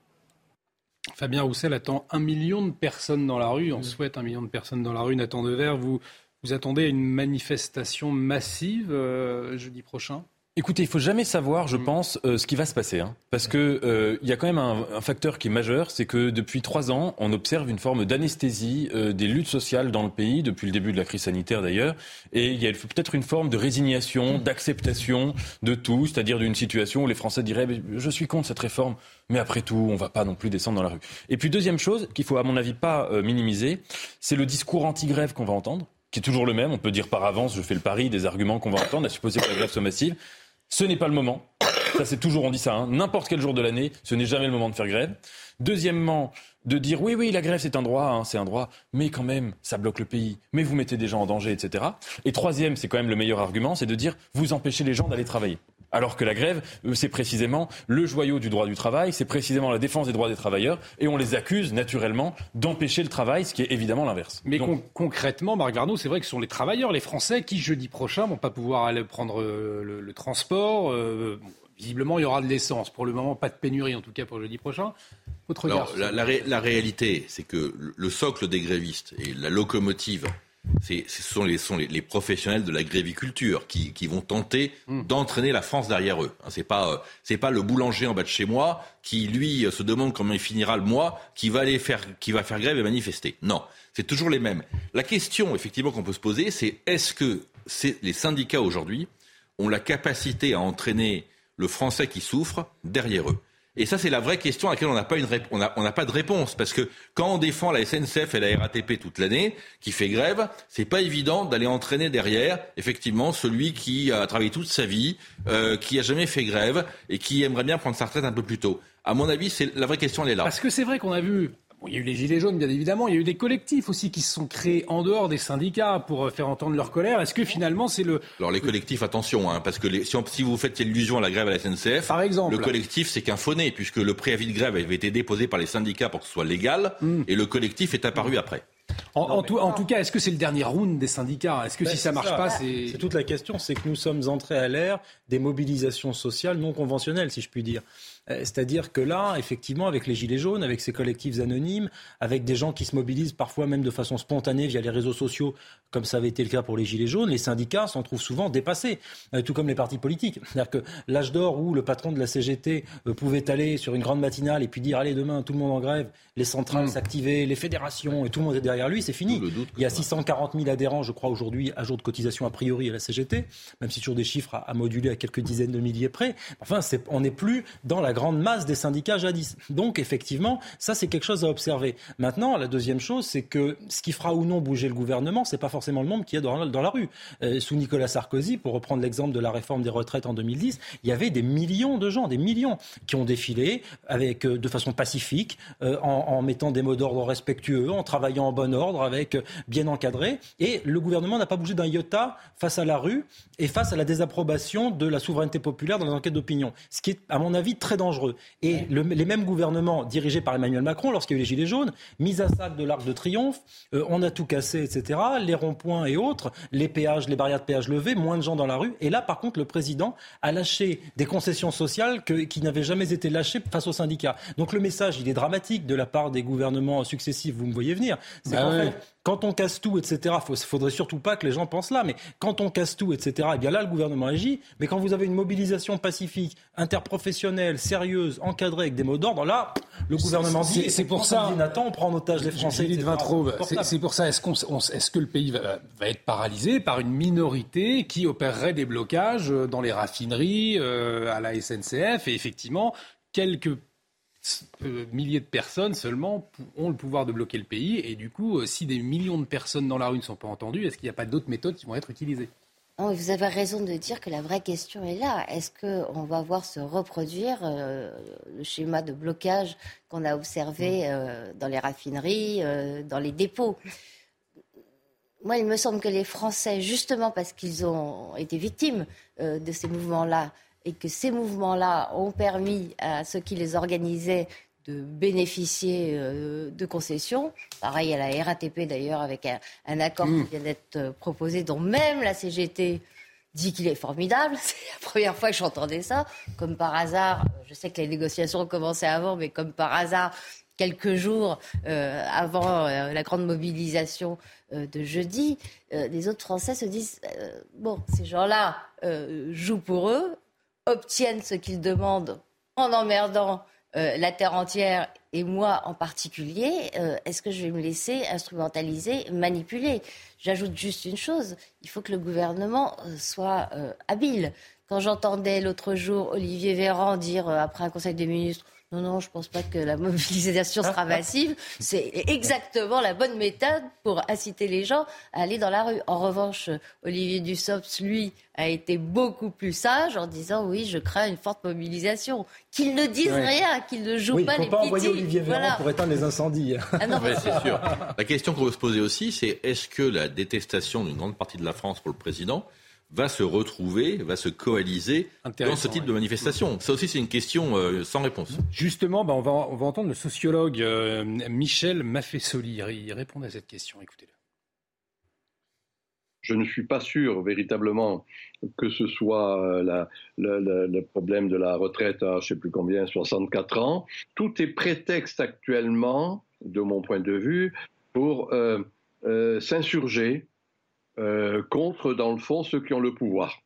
Fabien Roussel attend un million de personnes dans la rue. On souhaite un million de personnes dans la rue. Nathan Dever, vous, vous attendez une manifestation massive euh, jeudi prochain? Écoutez, il faut jamais savoir, je pense, euh, ce qui va se passer. Hein. parce que euh, il y a quand même un, un facteur qui est majeur, c'est que depuis trois ans, on observe une forme d'anesthésie euh, des luttes sociales dans le pays, depuis le début de la crise sanitaire d'ailleurs. Et il y a peut-être une forme de résignation, d'acceptation de tout, c'est-à-dire d'une situation où les Français diraient je suis contre cette réforme, mais après tout, on va pas non plus descendre dans la rue. Et puis deuxième chose qu'il faut à mon avis pas minimiser, c'est le discours anti-grève qu'on va entendre qui est toujours le même. On peut dire par avance, je fais le pari des arguments qu'on va entendre, à supposer que la grève soit massive. Ce n'est pas le moment. Ça, c'est toujours, on dit ça, hein. n'importe quel jour de l'année, ce n'est jamais le moment de faire grève. Deuxièmement, de dire oui, oui, la grève c'est un droit, hein, c'est un droit, mais quand même, ça bloque le pays, mais vous mettez des gens en danger, etc. Et troisième, c'est quand même le meilleur argument, c'est de dire vous empêchez les gens d'aller travailler. Alors que la grève, euh, c'est précisément le joyau du droit du travail, c'est précisément la défense des droits des travailleurs, et on les accuse naturellement d'empêcher le travail, ce qui est évidemment l'inverse. Mais concrètement, Marc Varnaud, c'est vrai que ce sont les travailleurs, les Français, qui jeudi prochain vont pas pouvoir aller prendre euh, le, transport. Euh, visiblement, il y aura de l'essence. Pour le moment, pas de pénurie, en tout cas pour jeudi prochain. Votre regard la, la réalité, c'est que le socle des grévistes et la locomotive ce sont, les, sont les, professionnels de l'agriculture qui, qui vont tenter hmm. d'entraîner la France derrière eux. Hein, c'est pas euh, c'est pas le boulanger en bas de chez moi qui lui euh, se demande comment il finira le mois, qui va aller faire qui va faire grève et manifester. Non, c'est toujours les mêmes. La question effectivement qu'on peut se poser, c'est est-ce que les syndicats aujourd'hui ont la capacité à entraîner le Français qui souffre derrière eux? Et ça, c'est la vraie question à laquelle on n'a pas, on n'a pas de réponse. Parce que quand on défend la SNCF et la RATP toute l'année, qui fait grève, c'est pas évident d'aller entraîner derrière, effectivement, celui qui a travaillé toute sa vie, euh, qui a jamais fait grève et qui aimerait bien prendre sa retraite un peu plus tôt. À mon avis, c'est la vraie question, elle est là. Parce que c'est vrai qu'on a vu il y a eu les Gilets jaunes, bien évidemment. Il y a eu des collectifs aussi qui se sont créés en dehors des syndicats pour euh, faire entendre leur colère. Est-ce que finalement c'est le... Alors les collectifs, attention, hein, parce que les, si, vous faites illusion à la grève à la SNCF, Par exemple, le collectif c'est qu'un fauné, puisque le préavis de grève avait été déposé par les syndicats pour que ce soit légal, hmm. et le collectif est apparu après. En, tout, en, tout, cas, est-ce que c'est le dernier round des syndicats? Est-ce que ben, si ça marche pas, c'est... C'est toute la question, c'est que nous sommes entrés à l'ère des mobilisations sociales non conventionnelles, si je puis dire. Euh, c'est-à-dire que là, effectivement, avec les Gilets jaunes, avec ces collectifs anonymes, avec des gens qui se mobilisent parfois même de façon spontanée via les réseaux sociaux, comme ça avait été le cas pour les Gilets jaunes, les syndicats s'en trouvent souvent dépassés, euh, tout comme les partis politiques. C'est-à-dire que l'âge d'or où le patron de la CGT euh, pouvait aller sur une grande matinale et puis dire allez demain tout le monde en grève, les centrales mmh. s'activer, les fédérations et tout le monde est derrière lui, c'est fini. Il y a 640 000 adhérents, je crois, aujourd'hui à jour de cotisation a priori à la CGT, même si toujours des chiffres à, moduler à quelques dizaines de milliers près. Enfin, on n'est plus dans la grande masse des syndicats jadis. Donc, effectivement, ça, c'est quelque chose à observer. Maintenant, la deuxième chose, c'est que ce qui fera ou non bouger le gouvernement, c'est pas forcément le nombre qui est dans, dans la rue. Euh, sous Nicolas Sarkozy, pour reprendre l'exemple de la réforme des retraites en 2010, il y avait des millions de gens, des millions, qui ont défilé avec, euh, de façon pacifique, euh, en, en, mettant des mots d'ordre respectueux, en travaillant en bon ordre, avec bien encadré. Et le gouvernement n'a pas bougé d'un iota face à la rue et face à la désapprobation de la souveraineté populaire dans les enquêtes d'opinion. Ce qui est, à mon avis, très dangereux. Et les mêmes gouvernements dirigés par Emmanuel Macron, lorsqu'il y a eu les Gilets jaunes, mise à sac de l'Arc de Triomphe, euh, on a tout cassé, etc. Les ronds-points et autres, les péages, les barrières de péage levées, moins de gens dans la rue. Et là, par contre, le président a lâché des concessions sociales qui n'avaient jamais été lâchées face aux syndicats. Donc le message, il est dramatique de la part des gouvernements successifs, vous me voyez venir. C'est bah qu'en fait, quand on casse tout, etc., il faudrait surtout pas que les gens pensent là, mais quand on casse tout, etc., eh bien là, le gouvernement agit. Mais quand vous avez une mobilisation pacifique, interprofessionnelle, sérieuse, encadrée avec des mots d'ordre, là, le gouvernement dit c'est pour ça. Nathan, on prend en otage les Français. C'est pour ça. Est-ce est que le pays va, être paralysé par une minorité qui opérerait des blocages dans les raffineries, euh, à la SNCF, et effectivement quelques euh, milliers de personnes seulement ont le pouvoir de bloquer le pays. Et du coup, euh, si des millions de personnes dans la rue ne sont pas entendues, est-ce qu'il n'y a pas d'autres méthodes qui vont être utilisées? Vous avez raison de dire que la vraie question est là. Est-ce qu'on va voir se reproduire euh, le schéma de blocage qu'on a observé mm. dans les raffineries, dans les dépôts? Moi, il me semble que les Français, justement parce qu'ils ont été victimes de ces mouvements-là, et que ces mouvements-là ont permis à ceux qui les organisaient de bénéficier euh, de concessions. Pareil à la RATP d'ailleurs, avec un, accord qui mm. vient d'être euh, proposé, dont même la CGT dit qu'il est formidable. <laughs> C'est la première fois que j'entendais ça. Comme par hasard, je sais que les négociations ont commencé avant, mais comme par hasard, quelques jours euh, avant la grande mobilisation de jeudi, les autres Français se disent bon, ces gens-là jouent pour eux, obtiennent ce qu'ils demandent en emmerdant euh, la terre entière et moi en particulier, euh, est-ce que je vais me laisser instrumentaliser, manipuler? J'ajoute juste une chose, il faut que le gouvernement euh, soit habile. Quand j'entendais l'autre jour Olivier Véran dire après un conseil des ministres non, non, je ne pense pas que la <laughs> mobilisation sera <laughs> massive. C'est exactement la bonne méthode pour inciter les gens à aller dans la rue. En revanche, Olivier Dussopt, lui, a été beaucoup plus sage en disant oui, je crains une forte mobilisation. Qu'il ne dise rien, qu'il ne joue pas il faut les pas envoyer Olivier Véran pour éteindre les incendies. Ah non, <laughs> c'est sûr. La question qu'on veut se poser aussi, c'est est-ce que la détestation d'une grande partie de la France pour le président va se retrouver, va se coaliser dans ce type de manifestation Ça aussi, c'est une question euh, sans réponse. Justement, bah, on, va, on va entendre le sociologue euh, Michel Maffesoli. Il répond à cette question. Écoutez-le. Je ne suis pas sûr véritablement que ce soit euh, le problème de la retraite à je ne sais plus combien, 64 ans. Tout est prétexte actuellement, de mon point de vue, pour s'insurger euh, contre, dans le fond, ceux qui ont le pouvoir.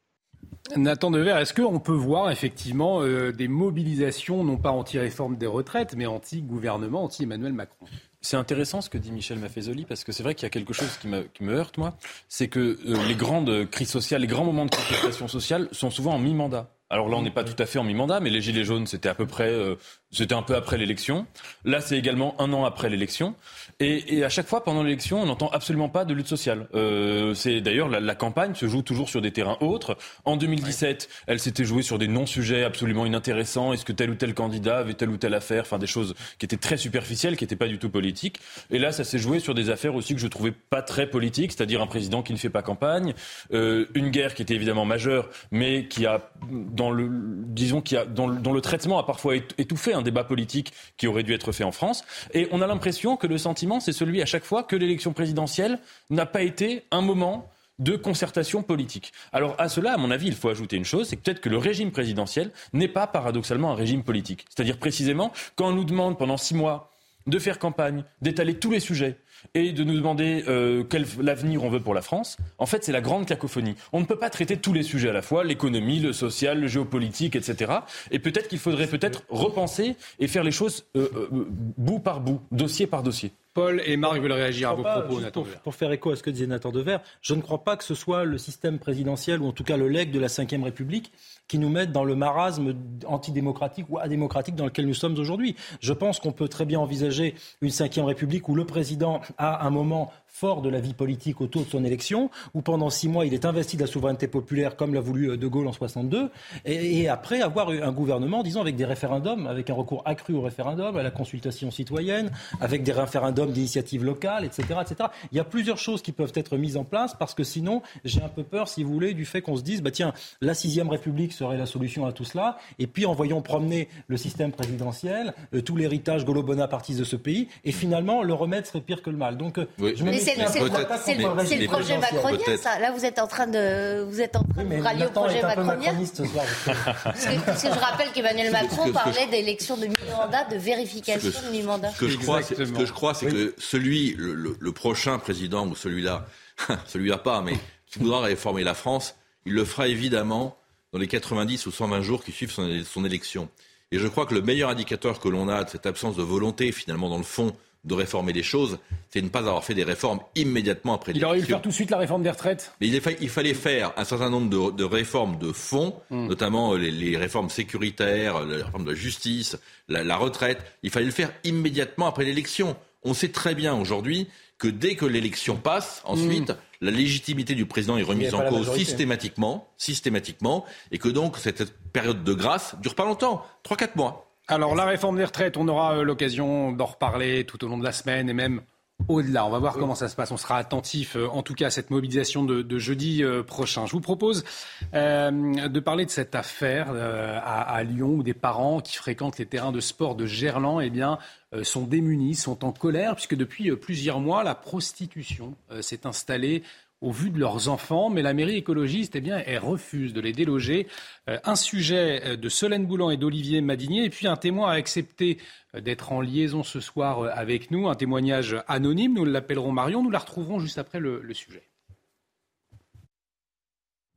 Nathan Dever, est-ce qu'on peut voir effectivement euh, des mobilisations, non pas anti-réforme des retraites, mais anti-gouvernement, anti-Emmanuel Macron? C'est intéressant ce que dit Michel Maffezoli parce que c'est vrai qu'il y a quelque chose qui me, qui me heurte, moi. C'est que euh, les grandes crises sociales, les grands moments de contestation sociale sont souvent en mi-mandat. Alors là, on n'est pas tout à fait en mi-mandat, mais les Gilets jaunes, c'était à peu près, euh, c'était un peu après l'élection. Là, c'est également un an après l'élection. Et, et, à chaque fois, pendant l'élection, on n'entend absolument pas de lutte sociale. Euh, c'est d'ailleurs la, la, campagne se joue toujours sur des terrains autres. En 2017, elle s'était jouée sur des non-sujets absolument inintéressants. Est-ce que tel ou tel candidat avait telle ou telle affaire? Enfin, des choses qui étaient très superficielles, qui n'étaient pas du tout politiques. Et là, ça s'est joué sur des affaires aussi que je trouvais pas très politiques, c'est-à-dire un président qui ne fait pas campagne, euh, une guerre qui était évidemment majeure, mais qui a dans le, disons, qui a, dans, le, traitement a parfois étouffé débat politique qui aurait dû être fait en France. Et on a l'impression que le sentiment, c'est celui à chaque fois que l'élection présidentielle n'a pas été un moment de concertation politique. Alors à cela, à mon avis, il faut ajouter une chose, c'est peut-être que le régime présidentiel n'est pas paradoxalement un régime politique. C'est-à-dire précisément quand on nous demande pendant six mois de faire campagne, d'étaler tous les sujets, et de nous demander euh, quel avenir on veut pour la France, en fait, c'est la grande cacophonie. On ne peut pas traiter tous les sujets à la fois, l'économie, le social, le géopolitique, etc. Et peut-être qu'il faudrait peut-être repenser et faire les choses euh, euh, bout par bout, dossier par dossier. Paul et Marc veulent réagir à vos propos, Nathan pour, pour, faire écho à ce que disait Nathan Dever, je ne crois pas que ce soit le système présidentiel ou en tout cas le legs de la Ve République qui nous mettent dans le marasme antidémocratique ou adémocratique dans lequel nous sommes aujourd'hui. Je pense qu'on peut très bien envisager une cinquième république où le président a un moment fort de la vie politique autour de son élection, où pendant six mois il est investi de la souveraineté populaire comme l'a voulu euh, De Gaulle en 62, et, et après avoir un gouvernement, disons, avec des référendums, avec un recours accru au référendum, à la consultation citoyenne, avec des référendums d'initiative locale, etc., etc. Il y a plusieurs choses qui peuvent être mises en place parce que sinon, j'ai un peu peur, si vous voulez, du fait qu'on se dise, bah tiens, la sixième République serait la solution à tout cela, et puis en voyant promener le système présidentiel, euh, tout l'héritage gaulo-bonapartiste de ce pays, et finalement le remettre serait pire que le mal. Donc, euh, je me c'est le, projet macronien, ça. Là, vous êtes en train de, vous êtes en train de rallier au projet macronien. <laughs> parce, que, parce que je rappelle qu'Emmanuel Macron parlait d'élection de mi-mandat, de vérification de mi-mandat. Ce que je crois, ce que je crois, c'est que celui, le, prochain président ou celui-là, <laughs> celui-là pas, mais qui voudra réformer la France, il le fera évidemment dans les 90 ou 120 jours qui suivent son, son élection. Et je crois que le meilleur indicateur que l'on a de cette absence de volonté, finalement, dans le fond, de réformer les choses, c'est de ne pas avoir fait des réformes immédiatement après l'élection. Il aurait dû faire tout de suite la réforme des retraites. Mais il, il fallait faire un certain nombre de, réformes de fond, hmm. notamment les, réformes sécuritaires, la réforme de la justice, la, retraite. Il fallait le faire immédiatement après l'élection. On sait très bien aujourd'hui que dès que l'élection passe, ensuite, hmm. la légitimité du président est remise en cause systématiquement, systématiquement, et que donc cette période de grâce dure pas longtemps, 3-4 mois. Alors la réforme des retraites, on aura euh, l'occasion d'en reparler tout au long de la semaine et même au-delà. On va voir comment ça se passe. On sera attentif, euh, en tout cas, à cette mobilisation de, jeudi euh, prochain. Je vous propose de parler de cette affaire à, Lyon où des parents qui fréquentent les terrains de sport de Gerland eh bien, sont démunis, sont en colère, puisque depuis plusieurs mois, la prostitution s'est installée au vu de leurs enfants, mais la mairie écologiste, eh bien, elle refuse de les déloger. Euh, un sujet euh, de Solène Boulan et d'Olivier Madinier, et puis un témoin a accepté euh, d'être en liaison ce soir avec nous, un témoignage anonyme, nous l'appellerons Marion, nous la retrouverons juste après le, sujet.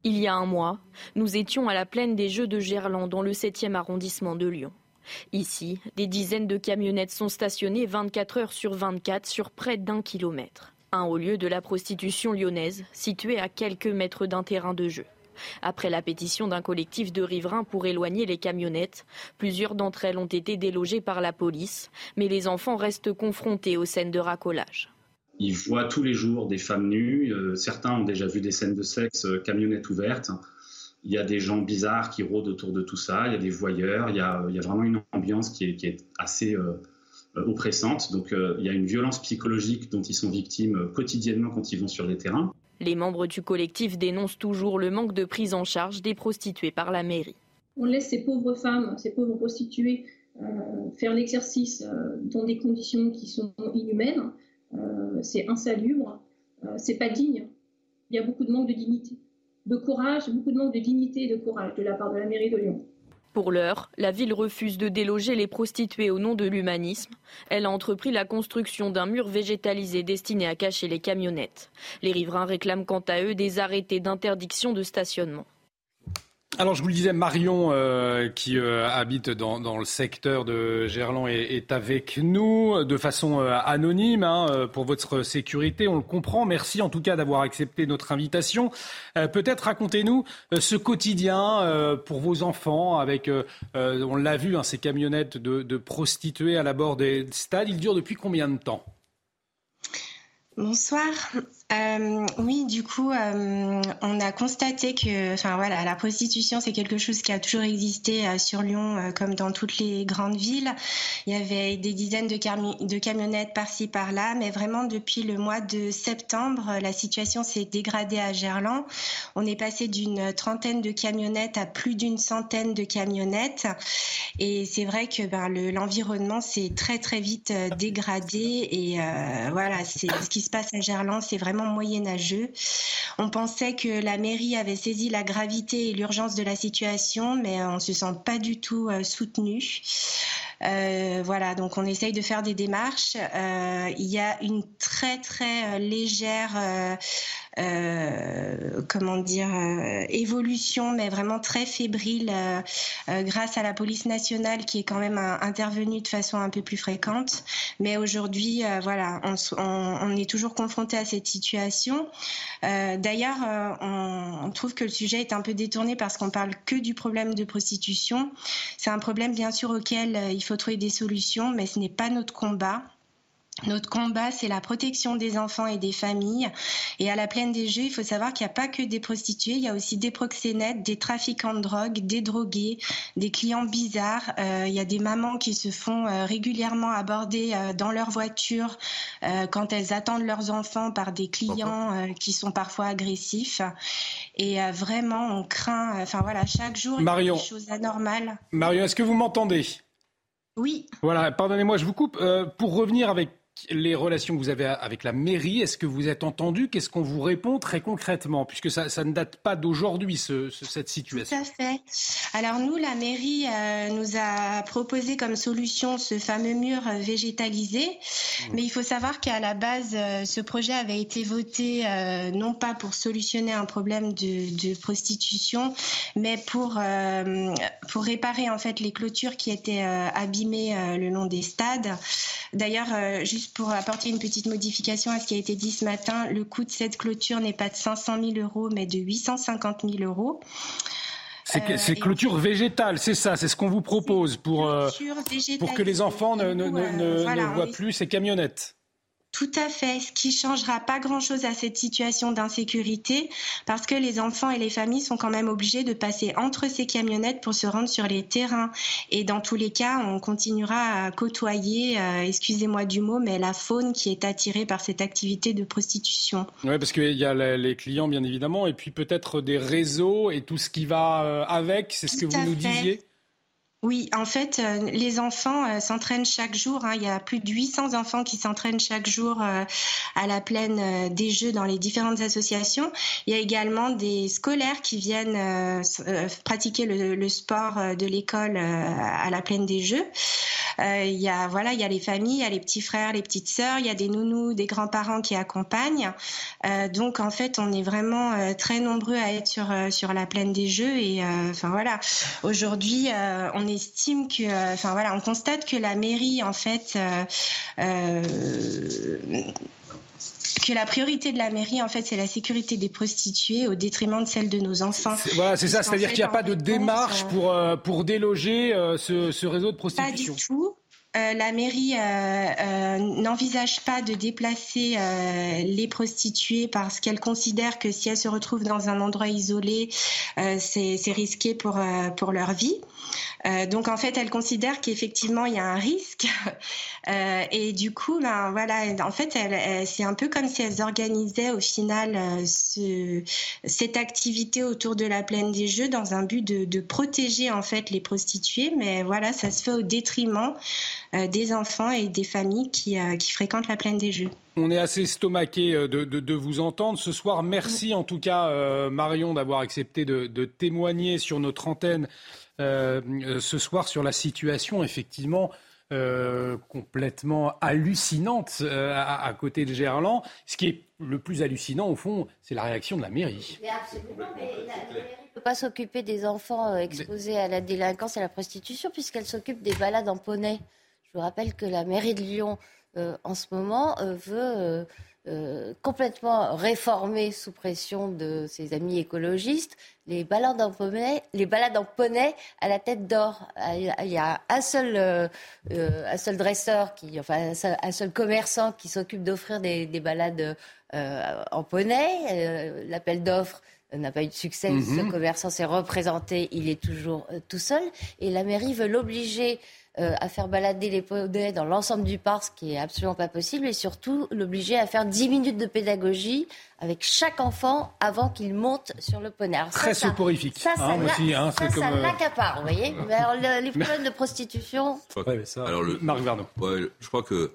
Il y a un mois, nous étions à la plaine des Jeux de Gerland dans le 7e arrondissement de Lyon. Ici, des dizaines de camionnettes sont stationnées 24 heures sur 24 sur près d'un kilomètre. Un haut lieu de la prostitution lyonnaise, situé à quelques mètres d'un terrain de jeu. Après la pétition d'un collectif de riverains pour éloigner les camionnettes, plusieurs d'entre elles ont été délogées par la police, mais les enfants restent confrontés aux scènes de racolage. Ils voient tous les jours des femmes nues, euh, certains ont déjà vu des scènes de sexe, euh, camionnettes ouvertes. Il y a des gens bizarres qui rôdent autour de tout ça, il y a des voyeurs, il y a, vraiment une ambiance qui est, assez euh, oppressante. Donc il y a une violence psychologique dont ils sont victimes quotidiennement quand ils vont sur les terrains. Les membres du collectif dénoncent toujours le manque de prise en charge des prostituées par la mairie. On laisse ces pauvres femmes, ces pauvres prostituées euh, faire l'exercice euh, dans des conditions qui sont inhumaines. Euh, c'est insalubre, c'est pas digne. Il y a beaucoup de manque de dignité, de courage, beaucoup de manque de dignité et de courage de la part de la mairie de Lyon. Pour l'heure, la ville refuse de déloger les prostituées au nom de l'humanisme. Elle a entrepris la construction d'un mur végétalisé destiné à cacher les camionnettes. Les riverains réclament quant à eux des arrêtés d'interdiction de stationnement. Alors je vous le disais, Marion, euh, qui euh, habite dans, le secteur de Gerland, est, avec nous de façon euh, anonyme hein, pour votre sécurité. On le comprend. Merci en tout cas d'avoir accepté notre invitation. Peut-être racontez-nous ce quotidien pour vos enfants avec, on l'a vu, hein, ces camionnettes de, de prostituées à la bord des stades. Il dure depuis combien de temps? Bonsoir. Euh, oui, du coup, euh, on a constaté que, enfin voilà, la prostitution c'est quelque chose qui a toujours existé euh, sur Lyon, comme dans toutes les grandes villes. Il y avait des dizaines de, de camionnettes par-ci par-là, mais vraiment depuis le mois de septembre, la situation s'est dégradée à Gerland. On est passé d'une trentaine de camionnettes à plus d'une centaine de camionnettes, et c'est vrai que ben, l'environnement s'est très très vite dégradé. Et voilà, c'est ce qui se passe à Gerland, c'est vraiment moyenâgeux. On pensait que la mairie avait saisi la gravité et l'urgence de la situation, mais on se sent pas du tout euh, soutenu. Euh, voilà, donc on essaye de faire des démarches. Euh, il y a une très très légère comment dire, euh, évolution, mais vraiment très fébrile euh, grâce à la police nationale qui est quand même intervenue de façon un peu plus fréquente. Mais aujourd'hui, voilà, on, on, est toujours confronté à cette situation. D'ailleurs, on, on trouve que le sujet est un peu détourné parce qu'on parle que du problème de prostitution. C'est un problème bien sûr auquel il faut trouver des solutions, mais ce n'est pas notre combat. Notre combat, c'est la protection des enfants et des familles. Et à la plaine des Jeux, il faut savoir qu'il n'y a pas que des prostituées, il y a aussi des proxénètes, des trafiquants de drogue, des drogués, des clients bizarres. Euh, il y a des mamans qui se font euh, régulièrement aborder euh, dans leur voiture quand elles attendent leurs enfants par des clients qui sont parfois agressifs. Et vraiment, on craint, enfin voilà, chaque jour, il y a des choses anormales. Marion, est-ce que vous m'entendez? Oui. Voilà, pardonnez-moi, je vous coupe. pour revenir avec les relations que vous avez avec la mairie, est-ce que vous êtes entendu? Qu'est-ce qu'on vous répond très concrètement? Puisque ça, ne date pas d'aujourd'hui, cette situation. Tout à fait. Alors nous, la mairie euh, nous a proposé comme solution ce fameux mur végétalisé. Mmh. Mais il faut savoir qu'à la base, euh, ce projet avait été voté euh, non pas pour solutionner un problème de, prostitution, mais pour, pour réparer en fait les clôtures qui étaient abîmées le long des stades. D'ailleurs, juste pour apporter une petite modification à ce qui a été dit ce matin, le coût de cette clôture n'est pas de 500 000 euros, mais de 850 000 euros. C'est euh, clôture végétale, c'est ça, c'est ce qu'on vous propose pour, euh, pour que les enfants ne, ne, ne, voient plus ces camionnettes. Tout à fait, ce qui changera pas grand-chose à cette situation d'insécurité parce que les enfants et les familles sont quand même obligés de passer entre ces camionnettes pour se rendre sur les terrains. Et dans tous les cas, on continuera à côtoyer, euh, excusez-moi du mot, mais la faune qui est attirée par cette activité de prostitution. Oui, parce qu'il y a les clients, bien évidemment, et puis peut-être des réseaux et tout ce qui va euh, avec, c'est ce que vous nous disiez Oui, en fait, euh, les enfants euh, s'entraînent chaque jour. Hein. Il y a plus de 800 enfants qui s'entraînent chaque jour euh, à la plaine des Jeux dans les différentes associations. Il y a également des scolaires qui viennent pratiquer le, le sport de l'école à la plaine des Jeux. il y a voilà, il y a les familles, il y a les petits frères, les petites sœurs, il y a des nounous, des grands-parents qui accompagnent. donc en fait, on est vraiment très nombreux à être sur sur la plaine des Jeux et enfin voilà. Aujourd'hui, on est estime que, euh, enfin voilà, on constate que la mairie, en fait, euh, euh, que la priorité de la mairie, en fait, c'est la sécurité des prostituées au détriment de celle de nos enfants. Voilà, c'est ça, c'est-à-dire qu'il n'y a pas de démarche pour, pour déloger ce, ce, réseau de prostitution. Pas du tout. La mairie n'envisage pas de déplacer les prostituées parce qu'elle considère que si elles se retrouvent dans un endroit isolé, c'est risqué pour, pour leur vie. Donc en fait, elle considère qu'effectivement il y a un risque <laughs> et du coup, ben voilà, en fait, c'est un peu comme si elles organisaient au final ce, cette activité autour de la plaine des Jeux dans un but de, de protéger en fait les prostituées, mais voilà, ça se fait au détriment euh, des enfants et des familles qui, euh, qui, fréquentent la plaine des Jeux. On est assez estomaqué euh, de, de, vous entendre ce soir. Merci en tout cas, Marion, d'avoir accepté de, témoigner sur notre antenne ce soir sur la situation, effectivement. complètement hallucinante à, côté de Gerland. Ce qui est le plus hallucinant, au fond, c'est la réaction de la mairie. absolument, mais la, mairie ne peut pas s'occuper des enfants exposés à la délinquance et à la prostitution, puisqu'elle s'occupe des balades en poney. Je vous rappelle que la mairie de Lyon, euh, en ce moment, euh, veut euh, complètement réformer, sous pression de ses amis écologistes, les balades en poney, les balades en poney à la tête d'or. Il y a un seul, un seul dresseur, qui, enfin un seul, commerçant qui s'occupe d'offrir des, balades en poney. L'appel d'offres n'a pas eu de succès. Mhm. Ce commerçant s'est représenté, il est toujours tout seul. Et la mairie veut l'obliger euh, à faire balader les poneys dans l'ensemble du parc, ce qui est absolument pas possible, et surtout l'obliger à faire 10 minutes de pédagogie avec chaque enfant avant qu'il monte sur le poney. Très soporifique. Ça, ça, hein, hein, ça, ça euh, l'accapare, vous voyez. <laughs> Mais alors, les problèmes de prostitution... alors, le, Marc Vernon. je crois que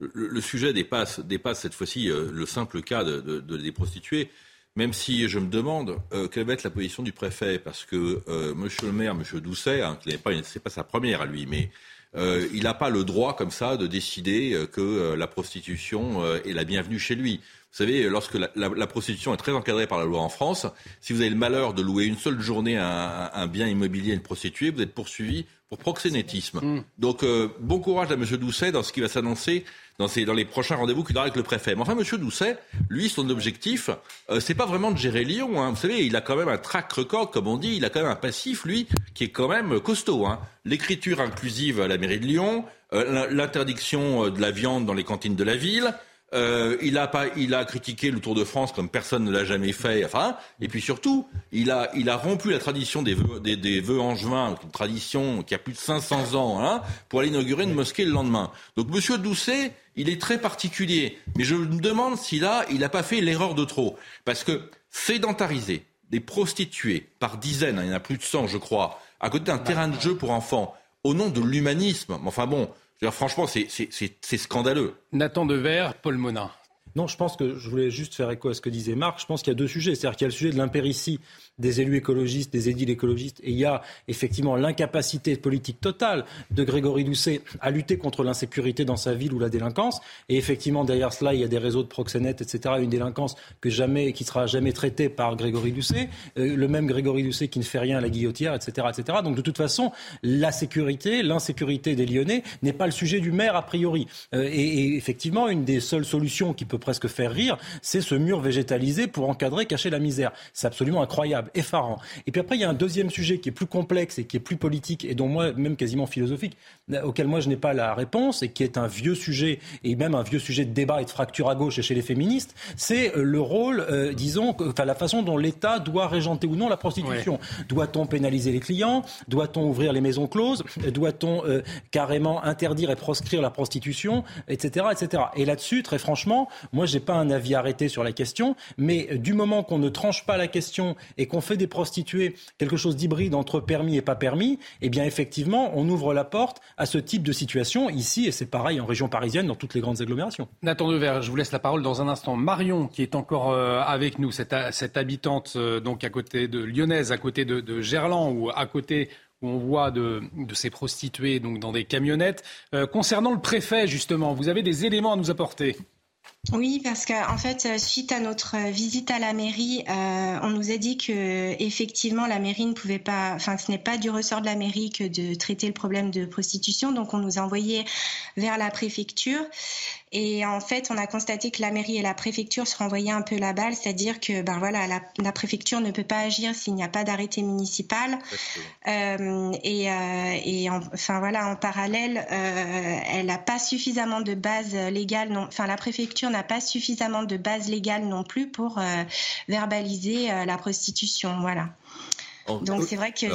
le, sujet dépasse, dépasse cette fois-ci euh, le simple cas de, de, des prostituées même si je me demande euh, quelle va être la position du préfet, parce que euh, Monsieur le maire, Monsieur Doucet, hein, ce n'est pas, pas sa première à lui, mais euh, il n'a pas le droit comme ça de décider euh, que euh, la prostitution est la bienvenue chez lui. Vous savez, lorsque la, la, la, prostitution est très encadrée par la loi en France, si vous avez le malheur de louer une seule journée un, un bien immobilier à une prostituée, vous êtes poursuivi pour proxénétisme. Mm. Donc, bon courage à M. Doucet dans ce qui va s'annoncer dans, dans les prochains rendez-vous qu'il aura avec le préfet. Mais enfin, M. Doucet, lui, son objectif, euh, c'est pas vraiment de gérer Lyon. Hein. Vous savez, il a quand même un track record, comme on dit. Il a quand même un passif, lui, qui est quand même costaud. Hein. L'écriture inclusive à la mairie de Lyon, euh, l'interdiction euh, de la viande dans les cantines de la ville. Euh, il, a pas, il a critiqué le Tour de France comme personne ne l'a jamais fait. Enfin, et puis surtout, il a, il a rompu la tradition des vœux, des, des vœux angevins, une tradition qui a plus de 500 ans, hein, pour aller inaugurer une mosquée le lendemain. Donc, Monsieur Doucet, il est très particulier. Mais je me demande s'il a, il n'a pas fait l'erreur de trop. Parce que sédentariser des prostituées par dizaines, il y en a plus de 100 je crois, à côté d'un terrain de jeu pour enfants, au nom de l'humanisme, enfin bon, franchement, c'est scandaleux. Nathan Dever, Paul Monin. Non, je pense que je voulais juste faire écho à ce que disait Marc. Je pense qu'il y a deux sujets. C'est-à-dire qu'il y a le sujet de l'impéritie des élus écologistes, des édiles écologistes, et il y a effectivement l'incapacité politique totale de Grégory Doucet à lutter contre l'insécurité dans sa ville ou la délinquance. Et effectivement, derrière cela, il y a des réseaux de proxénètes, etc. Une délinquance que jamais, qui sera jamais traitée par Grégory Doucet. Euh, le même Grégory Doucet qui ne fait rien à la guillotière, etc., etc. Donc de toute façon, la sécurité, l'insécurité des Lyonnais n'est pas le sujet du maire a priori. Euh, et, et effectivement, une des seules solutions qui peut presque faire rire, c'est ce mur végétalisé pour encadrer, cacher la misère. C'est absolument incroyable effarant. Et puis après, il y a un deuxième sujet qui est plus complexe et qui est plus politique et dont moi, même quasiment philosophique, auquel moi je n'ai pas la réponse et qui est un vieux sujet et même un vieux sujet de débat et de fracture à gauche et chez les féministes, c'est euh, le rôle, euh, disons, enfin la façon dont l'État doit régenter ou non la prostitution. Doit-on pénaliser les clients? Doit-on ouvrir les maisons closes? Doit-on euh, carrément interdire et proscrire la prostitution, etc., etc. Et là-dessus, très franchement, Moi, j'ai pas un avis arrêté sur la question, mais du moment qu'on ne tranche pas la question et qu'on fait des prostituées quelque chose d'hybride entre permis et pas permis, eh bien effectivement, on ouvre la porte à ce type de situation ici, et c'est pareil en région parisienne, dans toutes les grandes agglomérations. Nathan Dever, je vous laisse la parole dans un instant. Marion, qui est encore euh, avec nous, cette, habitante euh, donc à côté de lyonnaise, à côté de, Gerland ou à côté où on voit de, de, ces prostituées donc dans des camionnettes. Euh, concernant le préfet, justement, vous avez des éléments à nous apporter oui, parce qu'en en fait, euh, suite à notre visite à la mairie, euh, on nous a dit que effectivement la mairie ne pouvait pas, enfin, ce n'est pas du ressort de la mairie que de traiter le problème de prostitution. Donc, on nous a envoyé vers la préfecture. Et en fait, on a constaté que la mairie et la préfecture se renvoyaient un peu la balle, c'est-à-dire que ben voilà, la, la, préfecture ne peut pas agir s'il n'y a pas d'arrêté municipal. Euh, et, euh, et en, enfin voilà, en parallèle, euh, elle n'a pas suffisamment de base légale. Non, enfin, la préfecture n'a pas suffisamment de base légale non plus pour verbaliser la prostitution. Voilà. Donc c'est vrai que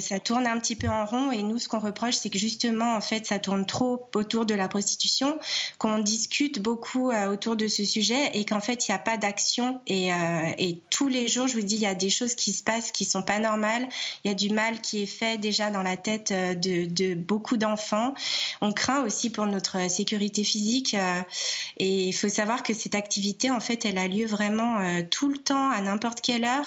ça tourne un petit peu en rond et nous ce qu'on reproche c'est que justement en fait ça tourne trop autour de la prostitution, qu'on discute beaucoup euh, autour de ce sujet et qu'en fait il n'y a pas d'action et, euh, et, tous les jours je vous dis il y a des choses qui se passent qui sont pas normales, il y a du mal qui est fait déjà dans la tête euh, de, de beaucoup d'enfants. On craint aussi pour notre sécurité physique euh, et il faut savoir que cette activité en fait elle a lieu vraiment euh, tout le temps à n'importe quelle heure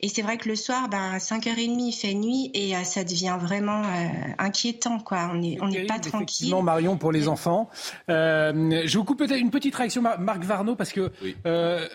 et c'est vrai que le soir ben 5h30, il fait nuit et euh, ça devient vraiment euh, inquiétant. Quoi. On n'est on n'est pas tranquille. Non, Marion, pour les enfants. Euh, je vous coupe peut-être une petite réaction, Marc Varno, parce que euh,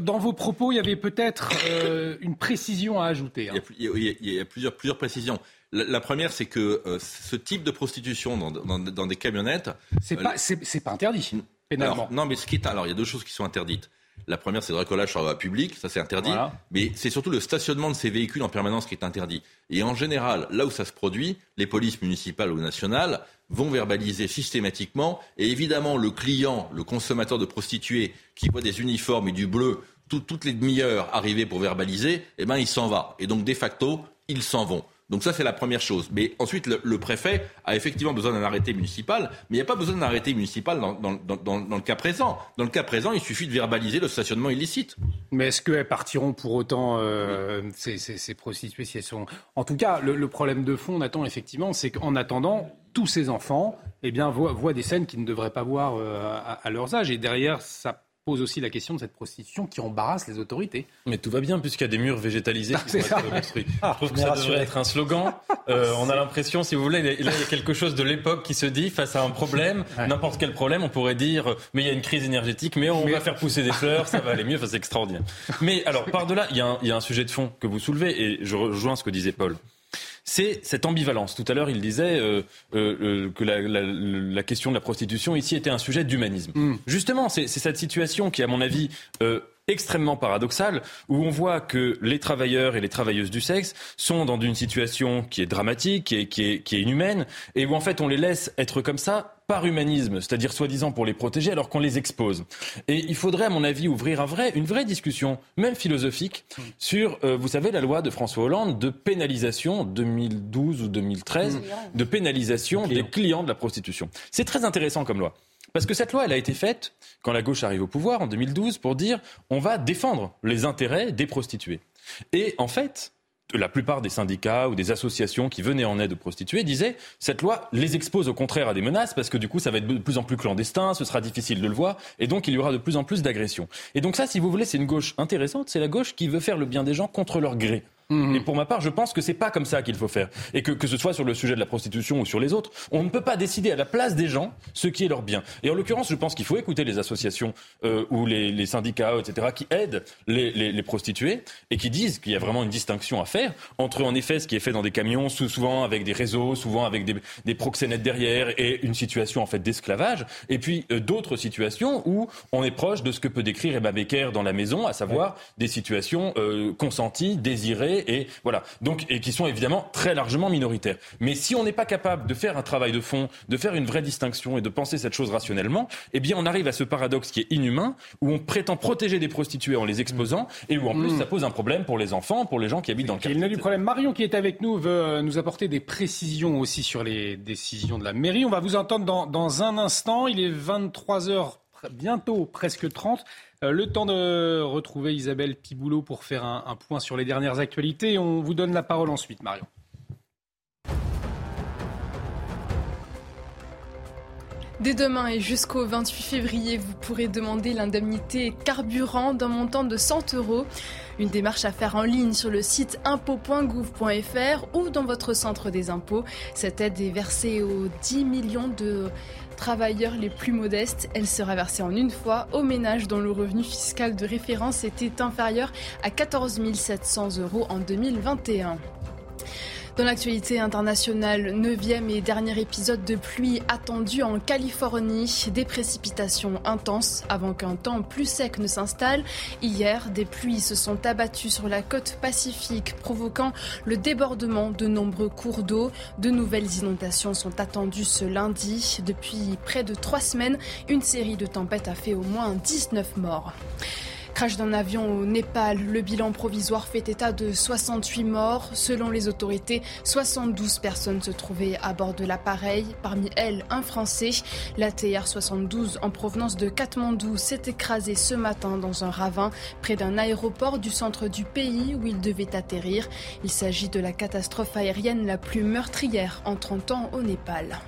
dans vos propos, il y avait peut-être euh, une précision à ajouter. Hein. Il, y a, il, y a, il, y a, plusieurs, plusieurs précisions. La, la première, c'est que euh, ce type de prostitution dans, dans, dans des camionnettes. C'est pas, c'est pas interdit, pénalement. Alors, non, mais ce qui est. Alors, il y a deux choses qui sont interdites. La première, c'est le bricolage sur la voie publique, ça c'est interdit. Voilà. Mais c'est surtout le stationnement de ces véhicules en permanence qui est interdit. Et en général, là où ça se produit, les polices municipales ou nationales vont verbaliser systématiquement. Et évidemment, le client, le consommateur de prostituées qui voit des uniformes et du bleu tout, toutes les demi-heures arriver pour verbaliser, eh ben, il s'en va. Et donc, de facto, ils s'en vont. Donc ça, c'est la première chose. Mais ensuite, le, préfet a effectivement besoin d'un arrêté municipal, mais il n'y a pas besoin d'un arrêté municipal dans, dans, le cas présent. Dans le cas présent, il suffit de verbaliser le stationnement illicite. Mais est-ce qu'elles partiront pour autant, euh, ces, ces, prostituées. En tout cas, le, problème de fond, Nathan, effectivement, c'est qu'en attendant, tous ces enfants eh bien, voient, voient, des scènes qu'ils ne devraient pas voir euh, à, à leurs âges. Et derrière, ça pose aussi la question de cette prostitution qui embarrasse les autorités. Mais tout va bien puisqu'il y a des murs végétalisés <laughs> qui être construits. Ah, Je trouve que ça devrait être un slogan. Euh, on a l'impression, si vous voulez, là il y a quelque chose de l'époque qui se dit face à un problème, ouais. n'importe quel problème, on pourrait dire mais il y a une crise énergétique, mais on mais... va faire pousser des fleurs, ça va aller mieux, enfin, c'est extraordinaire. Mais alors par-delà, il, il y a un sujet de fond que vous soulevez et je rejoins ce que disait Paul c'est cette ambivalence. Tout à l'heure, il disait euh, euh, que la, la, la, question de la prostitution ici était un sujet d'humanisme. Mm. Justement, c'est cette situation qui, à mon avis, euh, extrêmement paradoxale où on voit que les travailleurs et les travailleuses du sexe sont dans une situation qui est dramatique, qui est, qui est, qui est inhumaine, et où en fait on les laisse être comme ça par humanisme, c'est-à-dire soi-disant pour les protéger alors qu'on les expose. Et il faudrait, à mon avis, ouvrir un vrai, une vraie discussion, même philosophique, sur, euh, vous savez, la loi de François Hollande de pénalisation 2012 ou 2013, de pénalisation des clients de la prostitution. C'est très intéressant comme loi. Parce que cette loi, elle a été faite quand la gauche arrive au pouvoir en 2012 pour dire on va défendre les intérêts des prostituées. Et en fait, la plupart des syndicats ou des associations qui venaient en aide aux prostituées disaient cette loi les expose au contraire à des menaces parce que du coup ça va être de plus en plus clandestin, ce sera difficile de le voir et donc il y aura de plus en plus d'agressions. Et donc ça, si vous voulez, c'est une gauche intéressante, c'est la gauche qui veut faire le bien des gens contre leur gré. Mmh. Et pour ma part, je pense que c'est pas comme ça qu'il faut faire. Et que, que ce soit sur le sujet de la prostitution ou sur les autres, on ne peut pas décider à la place des gens ce qui est leur bien. Et en l'occurrence, je pense qu'il faut écouter les associations euh, ou les, les, syndicats, etc., qui aident les, les, les prostituées et qui disent qu'il y a vraiment une distinction à faire entre, en effet, ce qui est fait dans des camions, souvent avec des réseaux, souvent avec des, des proxénètes derrière et une situation en fait d'esclavage, et puis euh, d'autres situations où on est proche de ce que peut décrire Emma Becker dans la maison, à savoir ouais. des situations euh, consenties, désirées et voilà. Donc, et qui sont évidemment très largement minoritaires. Mais si on n'est pas capable de faire un travail de fond, de faire une vraie distinction et de penser cette chose rationnellement, eh bien, on arrive à ce paradoxe qui est inhumain, où on prétend protéger des prostituées en les exposant, et où en plus, mmh. ça pose un problème pour les enfants, pour les gens qui habitent dans le quartier. Il y a du problème. Marion, qui est avec nous, veut euh, nous apporter des précisions aussi sur les décisions de la mairie. On va vous entendre dans, dans un instant. Il est 23 h bientôt presque 30. Euh, le temps de retrouver Isabelle Piboulot pour faire un, point sur les dernières actualités. On vous donne la parole ensuite, Marion. Dès demain et jusqu'au 28 février, vous pourrez demander l'indemnité carburant d'un montant de 100 euros. Une démarche à faire en ligne sur le site impôt.gouv.fr ou dans votre centre des impôts. Cette aide est versée aux 10 millions de travailleurs les plus modestes. Elle sera versée en une fois aux ménages dont le revenu fiscal de référence était inférieur à 14 700 euros en 2021. Dans l'actualité internationale, neuvième et dernier épisode de pluie attendu en Californie. Des précipitations intenses avant qu'un temps plus sec ne s'installe. Hier, des pluies se sont abattues sur la côte pacifique, provoquant le débordement de nombreux cours d'eau. De nouvelles inondations sont attendues ce lundi. Depuis près de trois semaines, une série de tempêtes a fait au moins 19 morts. Crash d'un avion au Népal. Le bilan provisoire fait état de 68 morts. Selon les autorités, 72 personnes se trouvaient à bord de l'appareil. Parmi elles, un Français. La TR-72 en provenance de Katmandou s'est écrasée ce matin dans un ravin près d'un aéroport du centre du pays où il devait atterrir. Il s'agit de la catastrophe aérienne la plus meurtrière en 30 ans au Népal.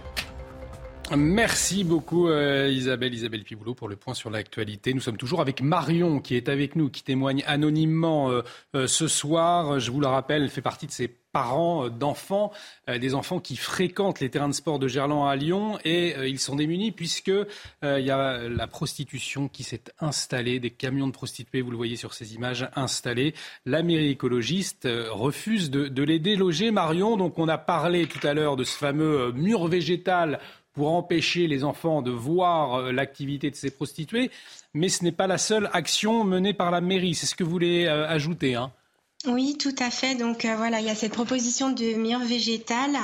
Merci beaucoup euh, Isabelle, Isabelle Piboulot pour le point sur l'actualité. Nous sommes toujours avec Marion qui est avec nous, qui témoigne anonymement euh, euh, ce soir. Je vous le rappelle, elle fait partie de ces parents d'enfants, des enfants qui fréquentent les terrains de sport de Gerland à Lyon et ils sont démunis puisque il y a la prostitution qui s'est installée, des camions de prostituées, vous le voyez sur ces images installés. La mairie écologiste refuse de, de les déloger. Marion, donc on a parlé tout à l'heure de ce fameux mur végétal pour empêcher les enfants de voir euh, l'activité de ces prostituées. Mais ce n'est pas la seule action menée par la mairie. C'est ce que vous voulez euh, ajouter. Hein oui, tout à fait. Donc euh, voilà, il y a cette proposition de mur végétal,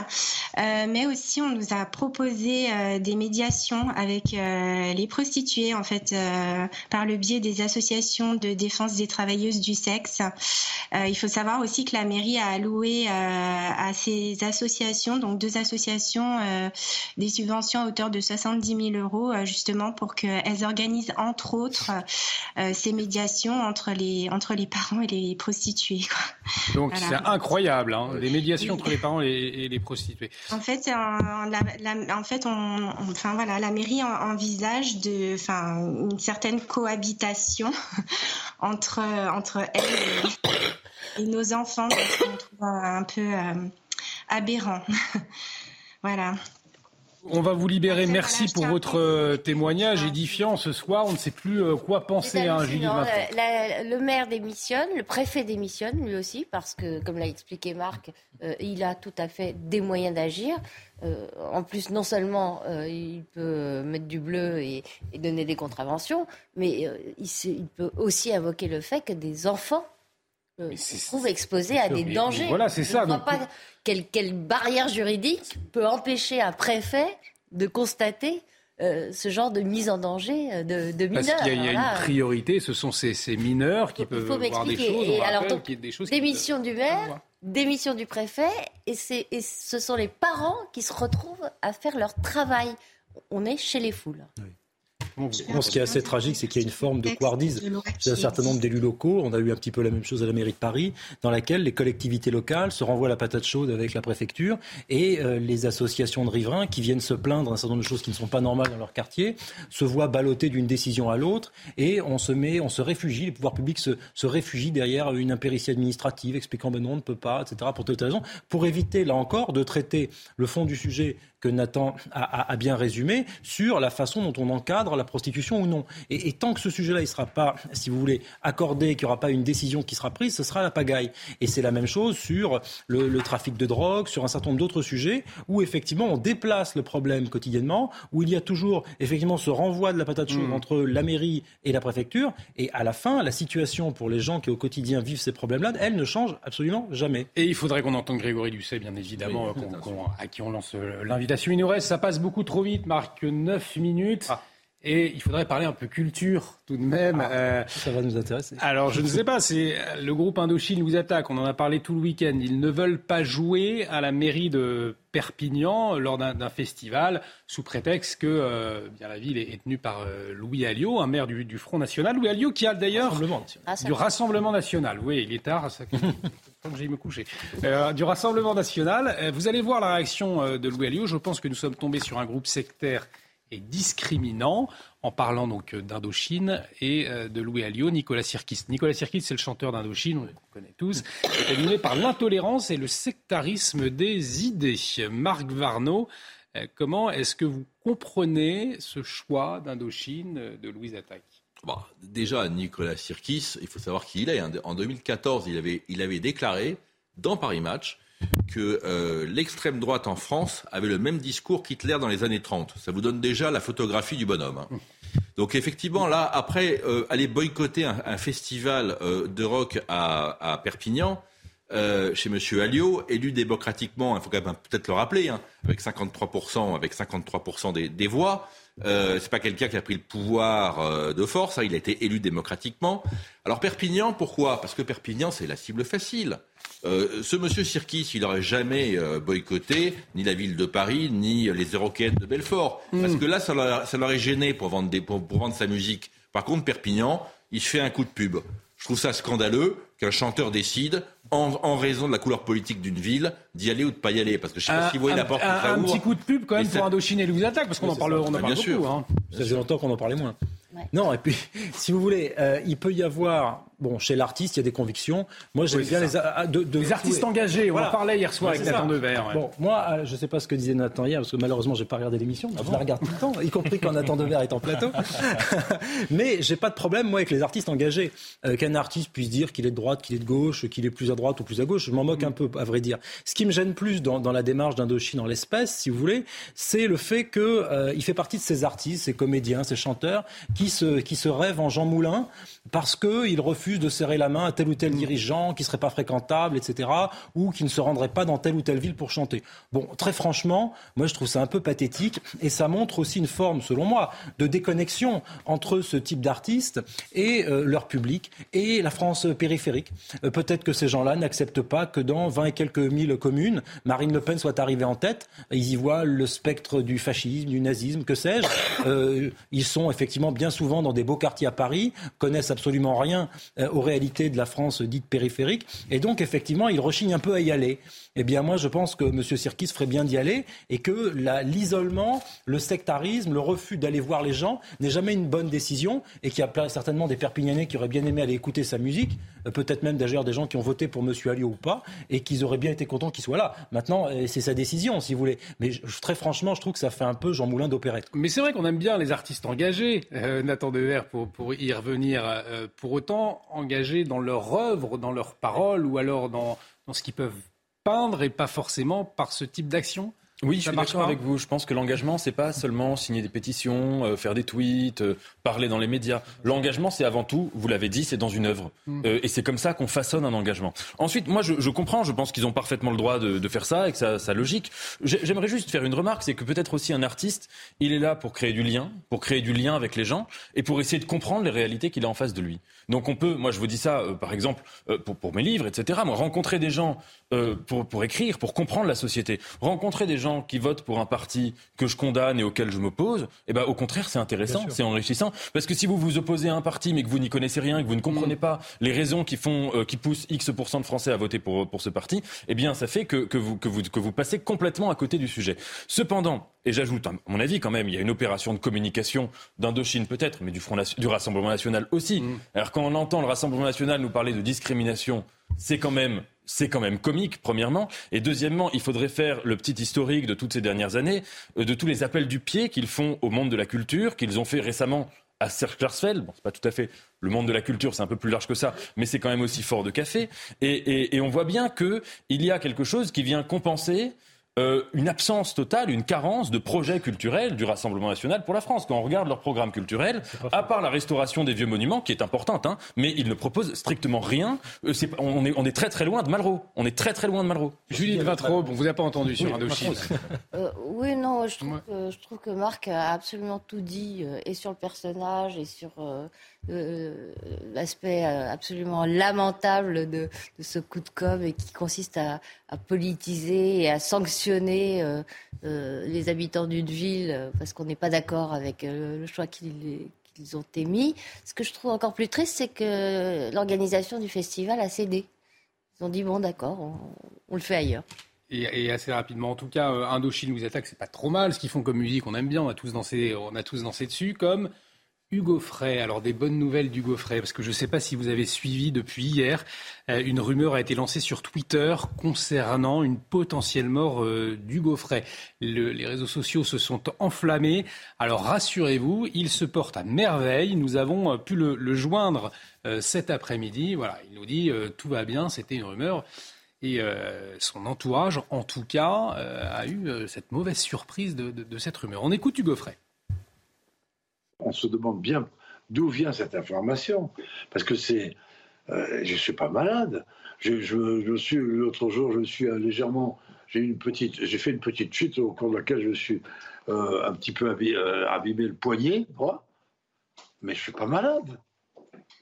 euh, mais aussi on nous a proposé euh, des médiations avec les prostituées, en fait, par le biais des associations de défense des travailleuses du sexe. il faut savoir aussi que la mairie a alloué à ces associations, donc deux associations, des subventions à hauteur de 70 000 euros, justement pour qu'elles organisent entre autres ces médiations entre les entre les parents et les prostituées. Donc c'est incroyable, hein, les médiations entre les parents et, les prostituées. En fait, la, en fait, on, enfin voilà, la mairie envisage de, enfin, une certaine cohabitation <laughs> entre entre elle et, nos enfants, qu'on trouve un peu euh, aberrant. <laughs> voilà. On va vous libérer. Merci pour votre euh, témoignage édifiant ce soir. On ne sait plus euh, quoi penser, hein, Julie. le maire démissionne, le préfet démissionne lui aussi, parce que, comme l'a expliqué Marc, euh, il a tout à fait des moyens d'agir. en plus, non seulement il peut mettre du bleu et, donner des contraventions, mais il, peut aussi invoquer le fait que des enfants se trouvent exposés à des dangers. Voilà, c'est ça. Pas, quelle, barrière juridique peut empêcher un préfet de constater euh, ce genre de mise en danger euh, de, mineurs. Parce qu'il y, a, une priorité, ce sont ces, mineurs qui peuvent voir des choses. Et alors, donc, des choses démission du maire, démission du préfet, et, et ce sont les parents qui se retrouvent à faire leur travail. On est chez les foules. Oui ce qui est assez tragique, c'est qu'il y a une forme de couardise chez un certain nombre d'élus locaux. On a eu un petit peu la même chose à la mairie de Paris, dans laquelle les collectivités locales se renvoient la patate chaude avec la préfecture et euh, les associations de riverains qui viennent se plaindre d'un certain nombre de choses qui ne sont pas normales dans leur quartier se voient balloter d'une décision à l'autre et on se met, on se réfugie, les pouvoirs publics se, se réfugient derrière une impéritie administrative expliquant ben non, on ne peut pas, etc. pour toute raison, pour éviter là encore de traiter le fond du sujet que Nathan a, bien résumé sur la façon dont on encadre la prostitution ou non. Et, tant que ce sujet-là, il ne sera pas, si vous voulez, accordé, qu'il n'y aura pas une décision qui sera prise, ce sera la pagaille. Et c'est la même chose sur le, trafic de drogue, sur un certain nombre d'autres sujets où effectivement on déplace le problème quotidiennement, où il y a toujours effectivement ce renvoi de la patate chaude mmh. entre la mairie et la préfecture. Et à la fin, la situation pour les gens qui au quotidien vivent ces problèmes-là, elle ne change absolument jamais. Et il faudrait qu'on entende Grégory Doucet, bien évidemment, à qui on lance l'invitation il nous reste, ça passe beaucoup trop vite, Marc, 9 minutes. Ah. Et il faudrait parler un peu culture tout de même. Ah, euh, ça va nous intéresser. Alors je ne sais pas, c'est le groupe Indochine vous attaque. On en a parlé tout le week-end. Ils ne veulent pas jouer à la mairie de Perpignan lors d'un festival sous prétexte que euh, bien la ville est, tenue par euh, Louis Alliot, un maire du, Front National. Louis Alliot qui a d'ailleurs du Rassemblement National. Oui, il est tard. Ça... Que <laughs> j'aille me coucher. du Rassemblement National. Vous allez voir la réaction de Louis Alliot. Je pense que nous sommes tombés sur un groupe sectaire et discriminant en parlant donc d'Indochine et euh, de Louis Alliot, Nicolas Sirkis. Nicolas Sirkis, c'est le chanteur d'Indochine, on le connaît tous, est par l'intolérance et le sectarisme des idées. Marc Varno, euh, comment est-ce que vous comprenez ce choix d'Indochine euh, de Louise Attaque? Déjà, Nicolas Sirkis, il faut savoir qui il est. Hein. En 2014, il avait, il avait déclaré dans Paris Match que euh, l'extrême droite en France avait le même discours qu'Hitler dans les années 30. Ça vous donne déjà la photographie du bonhomme. Hein. Donc effectivement, là, après euh, aller boycotter un, festival euh, de rock à, Perpignan, chez M. Alliot, élu démocratiquement, il faut quand même peut-être le rappeler, hein, avec 53%, avec 53% des, des voix, euh, c'est pas quelqu'un qui a pris le pouvoir euh, de force, hein, il a été élu démocratiquement. Alors Perpignan, pourquoi? Parce que Perpignan, c'est la cible facile. Euh, ce monsieur Sirkis, il n'aurait jamais euh, boycotté ni la ville de Paris, ni les Eurocaines de Belfort. Hmm. Parce que là, ça l'aurait gêné pour vendre, des, pour vendre sa musique. Par contre, Perpignan, il fait un coup de pub. Je trouve ça scandaleux qu'un chanteur décide en, raison de la couleur politique d'une ville, d'y aller ou de pas y aller. Parce que je sais pas si vous voyez la porte un, un petit coup de pub quand même pour Indochine et Louis Attaque, parce qu'on en parle, on en parle beaucoup. Sûr. Hein. Ça fait longtemps qu'on en parlait moins. Non, et puis, si vous voulez, euh, il peut y avoir Bon, chez l'artiste, il y a des convictions. Moi, j'aime bien les, de, artistes engagés. On en parlait hier soir avec Nathan Devers. Bon, moi, euh, je ne sais pas ce que disait Nathan hier, parce que malheureusement, j'ai pas regardé l'émission. Ah je la regarde tout le temps, y compris quand Nathan Devers est en plateau. <laughs> Mais j'ai pas de problème, moi, avec les artistes engagés. Euh, qu'un artiste puisse dire qu'il est de droite, qu'il est de gauche, qu'il est plus à droite ou plus à gauche, je m'en moque un peu, à vrai dire. Ce qui me gêne plus dans, dans la démarche d'Indochine en l'espèce, si vous voulez, c'est le fait qu'il euh, fait partie de ces artistes, ces comédiens, ces chanteurs, qui se, qui se rêvent en Jean Moulin parce qu'ils refusent de serrer la main à tel ou tel dirigeant qui ne serait pas fréquentable, etc., ou qui ne se rendrait pas dans telle ou telle ville pour chanter. Bon, très franchement, moi je trouve ça un peu pathétique, et ça montre aussi une forme, selon moi, de déconnexion entre ce type d'artistes et euh, leur public et la France périphérique. Euh, peut-être que ces gens-là n'acceptent pas que dans 20 et quelques mille communes, Marine Le Pen soit arrivée en tête. Ils y voient le spectre du fascisme, du nazisme, que sais-je. Euh, ils sont effectivement bien souvent dans des beaux quartiers à Paris, connaissent absolument rien aux réalités de la France dite périphérique. Et donc, effectivement, il rechigne un peu à y aller. Eh bien, moi, je pense que M. Sirkis ferait bien d'y aller et que l'isolement, le sectarisme, le refus d'aller voir les gens n'est jamais une bonne décision et qu'il y a certainement des Perpignanais qui auraient bien aimé aller écouter sa musique, euh, peut-être même d'ailleurs des gens qui ont voté pour M. Alliot ou pas et qu'ils auraient bien été contents qu'il soit là. Maintenant, euh, c'est sa décision, si vous voulez. Mais très franchement, je trouve que ça fait un peu Jean Moulin d'opérette. Mais c'est vrai qu'on aime bien les artistes engagés, euh, Nathan Dever, pour, pour y revenir. pour autant, engagés dans leur œuvre, dans leurs paroles ou alors dans, dans ce qu'ils peuvent peindre et pas forcément par ce type d'action oui, je suis d'accord avec vous. Je pense que l'engagement, c'est pas seulement signer des pétitions, euh, faire des tweets, euh, parler dans les médias. L'engagement, c'est avant tout, vous l'avez dit, c'est dans une œuvre. Mm. Euh, et c'est comme ça qu'on façonne un engagement. Ensuite, moi, je, je comprends, je pense qu'ils ont parfaitement le droit de, de faire ça et que ça, ça logique. J'aimerais juste faire une remarque, c'est que peut-être aussi un artiste, il est là pour créer du lien, pour créer du lien avec les gens et pour essayer de comprendre les réalités qu'il a en face de lui. Donc on peut, moi je vous dis ça, par exemple, pour, pour mes livres, etc. Moi, rencontrer des gens pour, pour écrire, pour comprendre la société, rencontrer des gens qui votent pour un parti que je condamne et auquel je m'oppose, eh ben, au contraire, c'est intéressant, c'est enrichissant. Parce que si vous vous opposez à un parti, mais que vous n'y connaissez rien, que vous ne comprenez mm. pas les raisons qui font, euh, qui poussent X% de Français à voter pour, pour ce parti, eh bien, ça fait que, que, vous, que, vous, que vous passez complètement à côté du sujet. Cependant, et j'ajoute, à mon avis, quand même, il y a une opération de communication d'Indochine peut-être, mais du, Front, du Rassemblement national aussi. Mm. Alors quand on entend le Rassemblement national nous parler de discrimination, c'est quand même c'est quand même comique, premièrement. Et deuxièmement, il faudrait faire le petit historique de toutes ces dernières années, euh, de tous les appels du pied qu'ils font au monde de la culture, qu'ils ont fait récemment à Serklarsfeld. Bon, c'est pas tout à fait le monde de la culture, c'est un peu plus large que ça, mais c'est quand même aussi fort de café. Et, on voit bien qu'il y a quelque chose qui vient compenser euh, une absence totale, une carence de projets culturels du Rassemblement national pour la France. Quand on regarde leur programme culturel, à part la restauration des vieux monuments, qui est importante, hein, mais ils ne proposent strictement rien. Euh, on, est, on, est, très très loin de Malraux. On est très très loin de Malraux. Julie de Vintraube, on vous a pas entendu sur Indochine. <laughs> Euh, oui, non, je trouve, que, je trouve, que, Marc a absolument tout dit, et sur le personnage, et sur l'aspect absolument lamentable de, ce coup de com' et qui consiste à, politiser et à sanctionner euh, euh, les habitants d'une ville euh, parce qu'on n'est pas d'accord avec le choix qu'ils ont émis. Ce que je trouve encore plus triste, c'est que l'organisation du festival a cédé. Ils ont dit bon, d'accord, on, le fait ailleurs. Et, assez rapidement, en tout cas, Indochine nous attaque, c'est pas trop mal. Ce qu'ils font comme musique, on aime bien, on a tous dansé, on a tous dansé dessus, comme Hugo Frey, alors des bonnes nouvelles d'Hugo Frey, parce que je ne sais pas si vous avez suivi depuis hier, euh, une rumeur a été lancée sur Twitter concernant une potentielle mort euh, d'Hugo Frey. les réseaux sociaux se sont enflammés. Alors rassurez-vous, il se porte à merveille. Nous avons euh, pu le, joindre cet après-midi. Voilà, il nous dit tout va bien, c'était une rumeur. Et son entourage, en tout cas, a eu cette mauvaise surprise de, de cette rumeur. On écoute Hugo Frey on se demande bien d'où vient cette information. Parce que c'est. Euh, je ne suis pas malade. Je, suis l'autre jour, je suis légèrement. J'ai fait une petite chute au cours de laquelle je suis euh, un petit peu euh, abîmé, le poignet, mais je suis pas malade.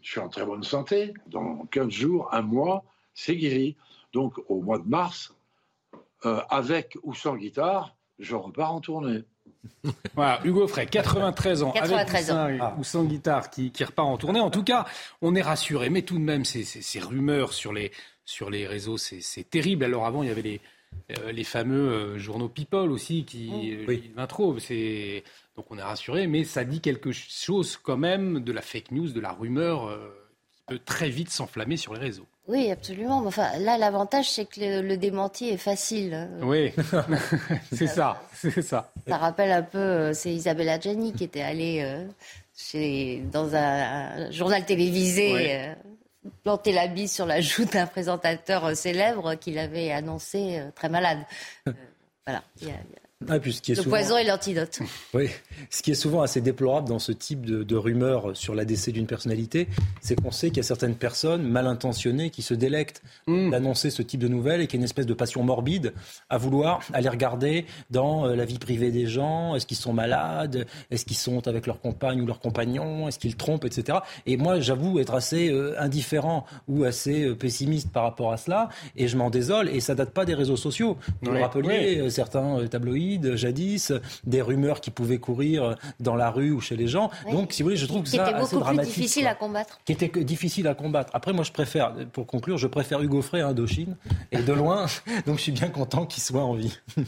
Je suis en très bonne santé. Dans 15 jours, un mois, c'est guéri. Donc au mois de mars, avec ou sans guitare, je repars en tournée. <laughs> Voilà, Hugo Frey, 93 ans, avec ou sans, guitare, qui, repart en tournée. En tout cas, on est rassuré, mais tout de même, ces, rumeurs sur les, sur les réseaux, c'est terrible. Alors avant, il y avait les, euh, les fameux euh, journaux People aussi qui mmh. euh, Donc on est rassuré, mais ça dit quelque chose quand même de la fake news, de la rumeur qui peut très vite s'enflammer sur les réseaux. Oui, absolument. Enfin, là, l'avantage, c'est que le, démenti est facile. Oui, <laughs> c'est ça, c'est ça. Ça rappelle un peu, euh, c'est Isabelle Adjani qui était allée euh, chez, dans un, journal télévisé euh, planter la bise sur la joue d'un présentateur célèbre qu'il avait annoncé très malade. voilà. Ah, le poison et l'antidote. <laughs> Oui, ce qui est souvent assez déplorable dans ce type de, rumeurs sur la décès d'une personnalité, c'est qu'on sait qu'il y a certaines personnes mal intentionnées qui se délectent mm. d'annoncer ce type de nouvelles et qui a une espèce de passion morbide à vouloir aller regarder dans euh, la vie privée des gens, est-ce qu'ils sont malades, est-ce qu'ils sont avec leur compagne ou leur compagnon, est-ce qu'ils trompent, etc. Et moi, j'avoue être assez euh, indifférent ou assez euh, pessimiste par rapport à cela, et je m'en désole, et ça date pas des réseaux sociaux. Vous le rappeliez, certains tabloïds jadis, des rumeurs qui pouvaient courir dans la rue ou chez les gens. Donc, si vous voulez, je trouve que ça assez dramatique. Plus difficile à combattre. Qui était difficile à combattre. Après, moi, je préfère, pour conclure, je préfère Hugo Frey à Indochine, et de loin. <laughs> donc, je suis bien content qu'il soit en vie. <laughs>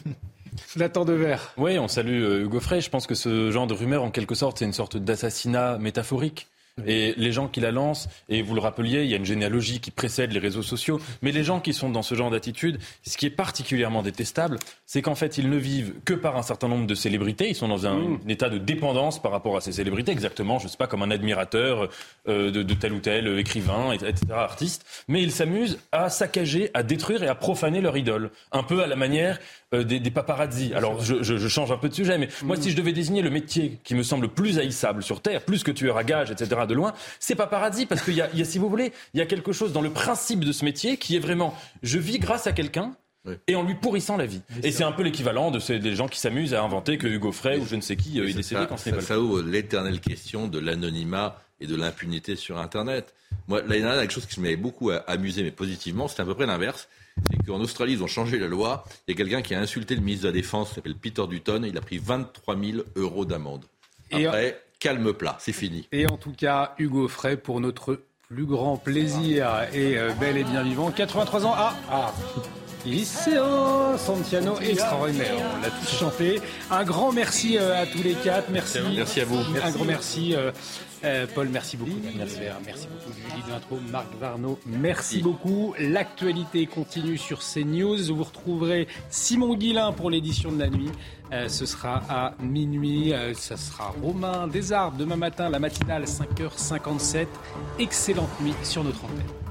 Nathan Devers. Oui, on salue euh, Hugo Frey. Je pense que ce genre de rumeur, en quelque sorte, c'est une sorte d'assassinat métaphorique. Et les gens qui la lancent, et vous le rappeliez, il y a une généalogie qui précède les réseaux sociaux, mais les gens qui sont dans ce genre d'attitude, ce qui est particulièrement détestable, c'est qu'en fait, ils ne vivent que par un certain nombre de célébrités, ils sont dans un, mmh. état de dépendance par rapport à ces célébrités, exactement, je ne sais pas, comme un admirateur euh, de, tel ou tel écrivain, etc., artiste, mais ils s'amusent à saccager, à détruire et à profaner leur idole, un peu à la manière euh, des, des, paparazzi. Alors, je, je, change un peu de sujet, mais moi, mmh. si je devais désigner le métier qui me semble plus haïssable sur Terre, plus que tueur à gage, etc., de loin, c'est paparazzi parce qu'il y, y a, si vous voulez, il y a quelque chose dans le principe de ce métier qui est vraiment, je vis grâce à quelqu'un, et en lui pourrissant la vie. Et c'est un peu l'équivalent de ces des gens qui s'amusent à inventer que Hugo Frey ou je ne sais qui euh, est décédé quand ce n'est pas Ça ouvre l'éternelle question de l'anonymat et de l'impunité sur Internet. Moi, l'année dernière, quelque chose qui m'avait beaucoup amusé, mais positivement, c'était à peu près l'inverse. C'est qu'en Australie, ils ont changé la loi. Il y a quelqu'un qui a insulté le ministre de la Défense, qui s'appelle Peter Dutton, et il a pris 23 000 euros d'amende. Après, calme plat, c'est fini. Et en tout cas, Hugo Frey, pour notre plus grand plaisir et euh, bel et bien vivant, 83 ans. Ah, ah. Liceo Santiano, extraordinaire. On l'a tous chanté. Un grand merci euh, à tous les quatre. Merci. Merci à vous. Un grand merci. Euh, Paul, merci beaucoup. Merci beaucoup. Julie d'intro, Marc Varno, merci beaucoup. L'actualité continue sur CNews. Vous retrouverez Simon Guillain pour l'édition de la nuit. Euh, ce sera à minuit. Euh, ce sera Romain Desarbes demain matin, la matinale 5h57. Excellente nuit sur notre antenne.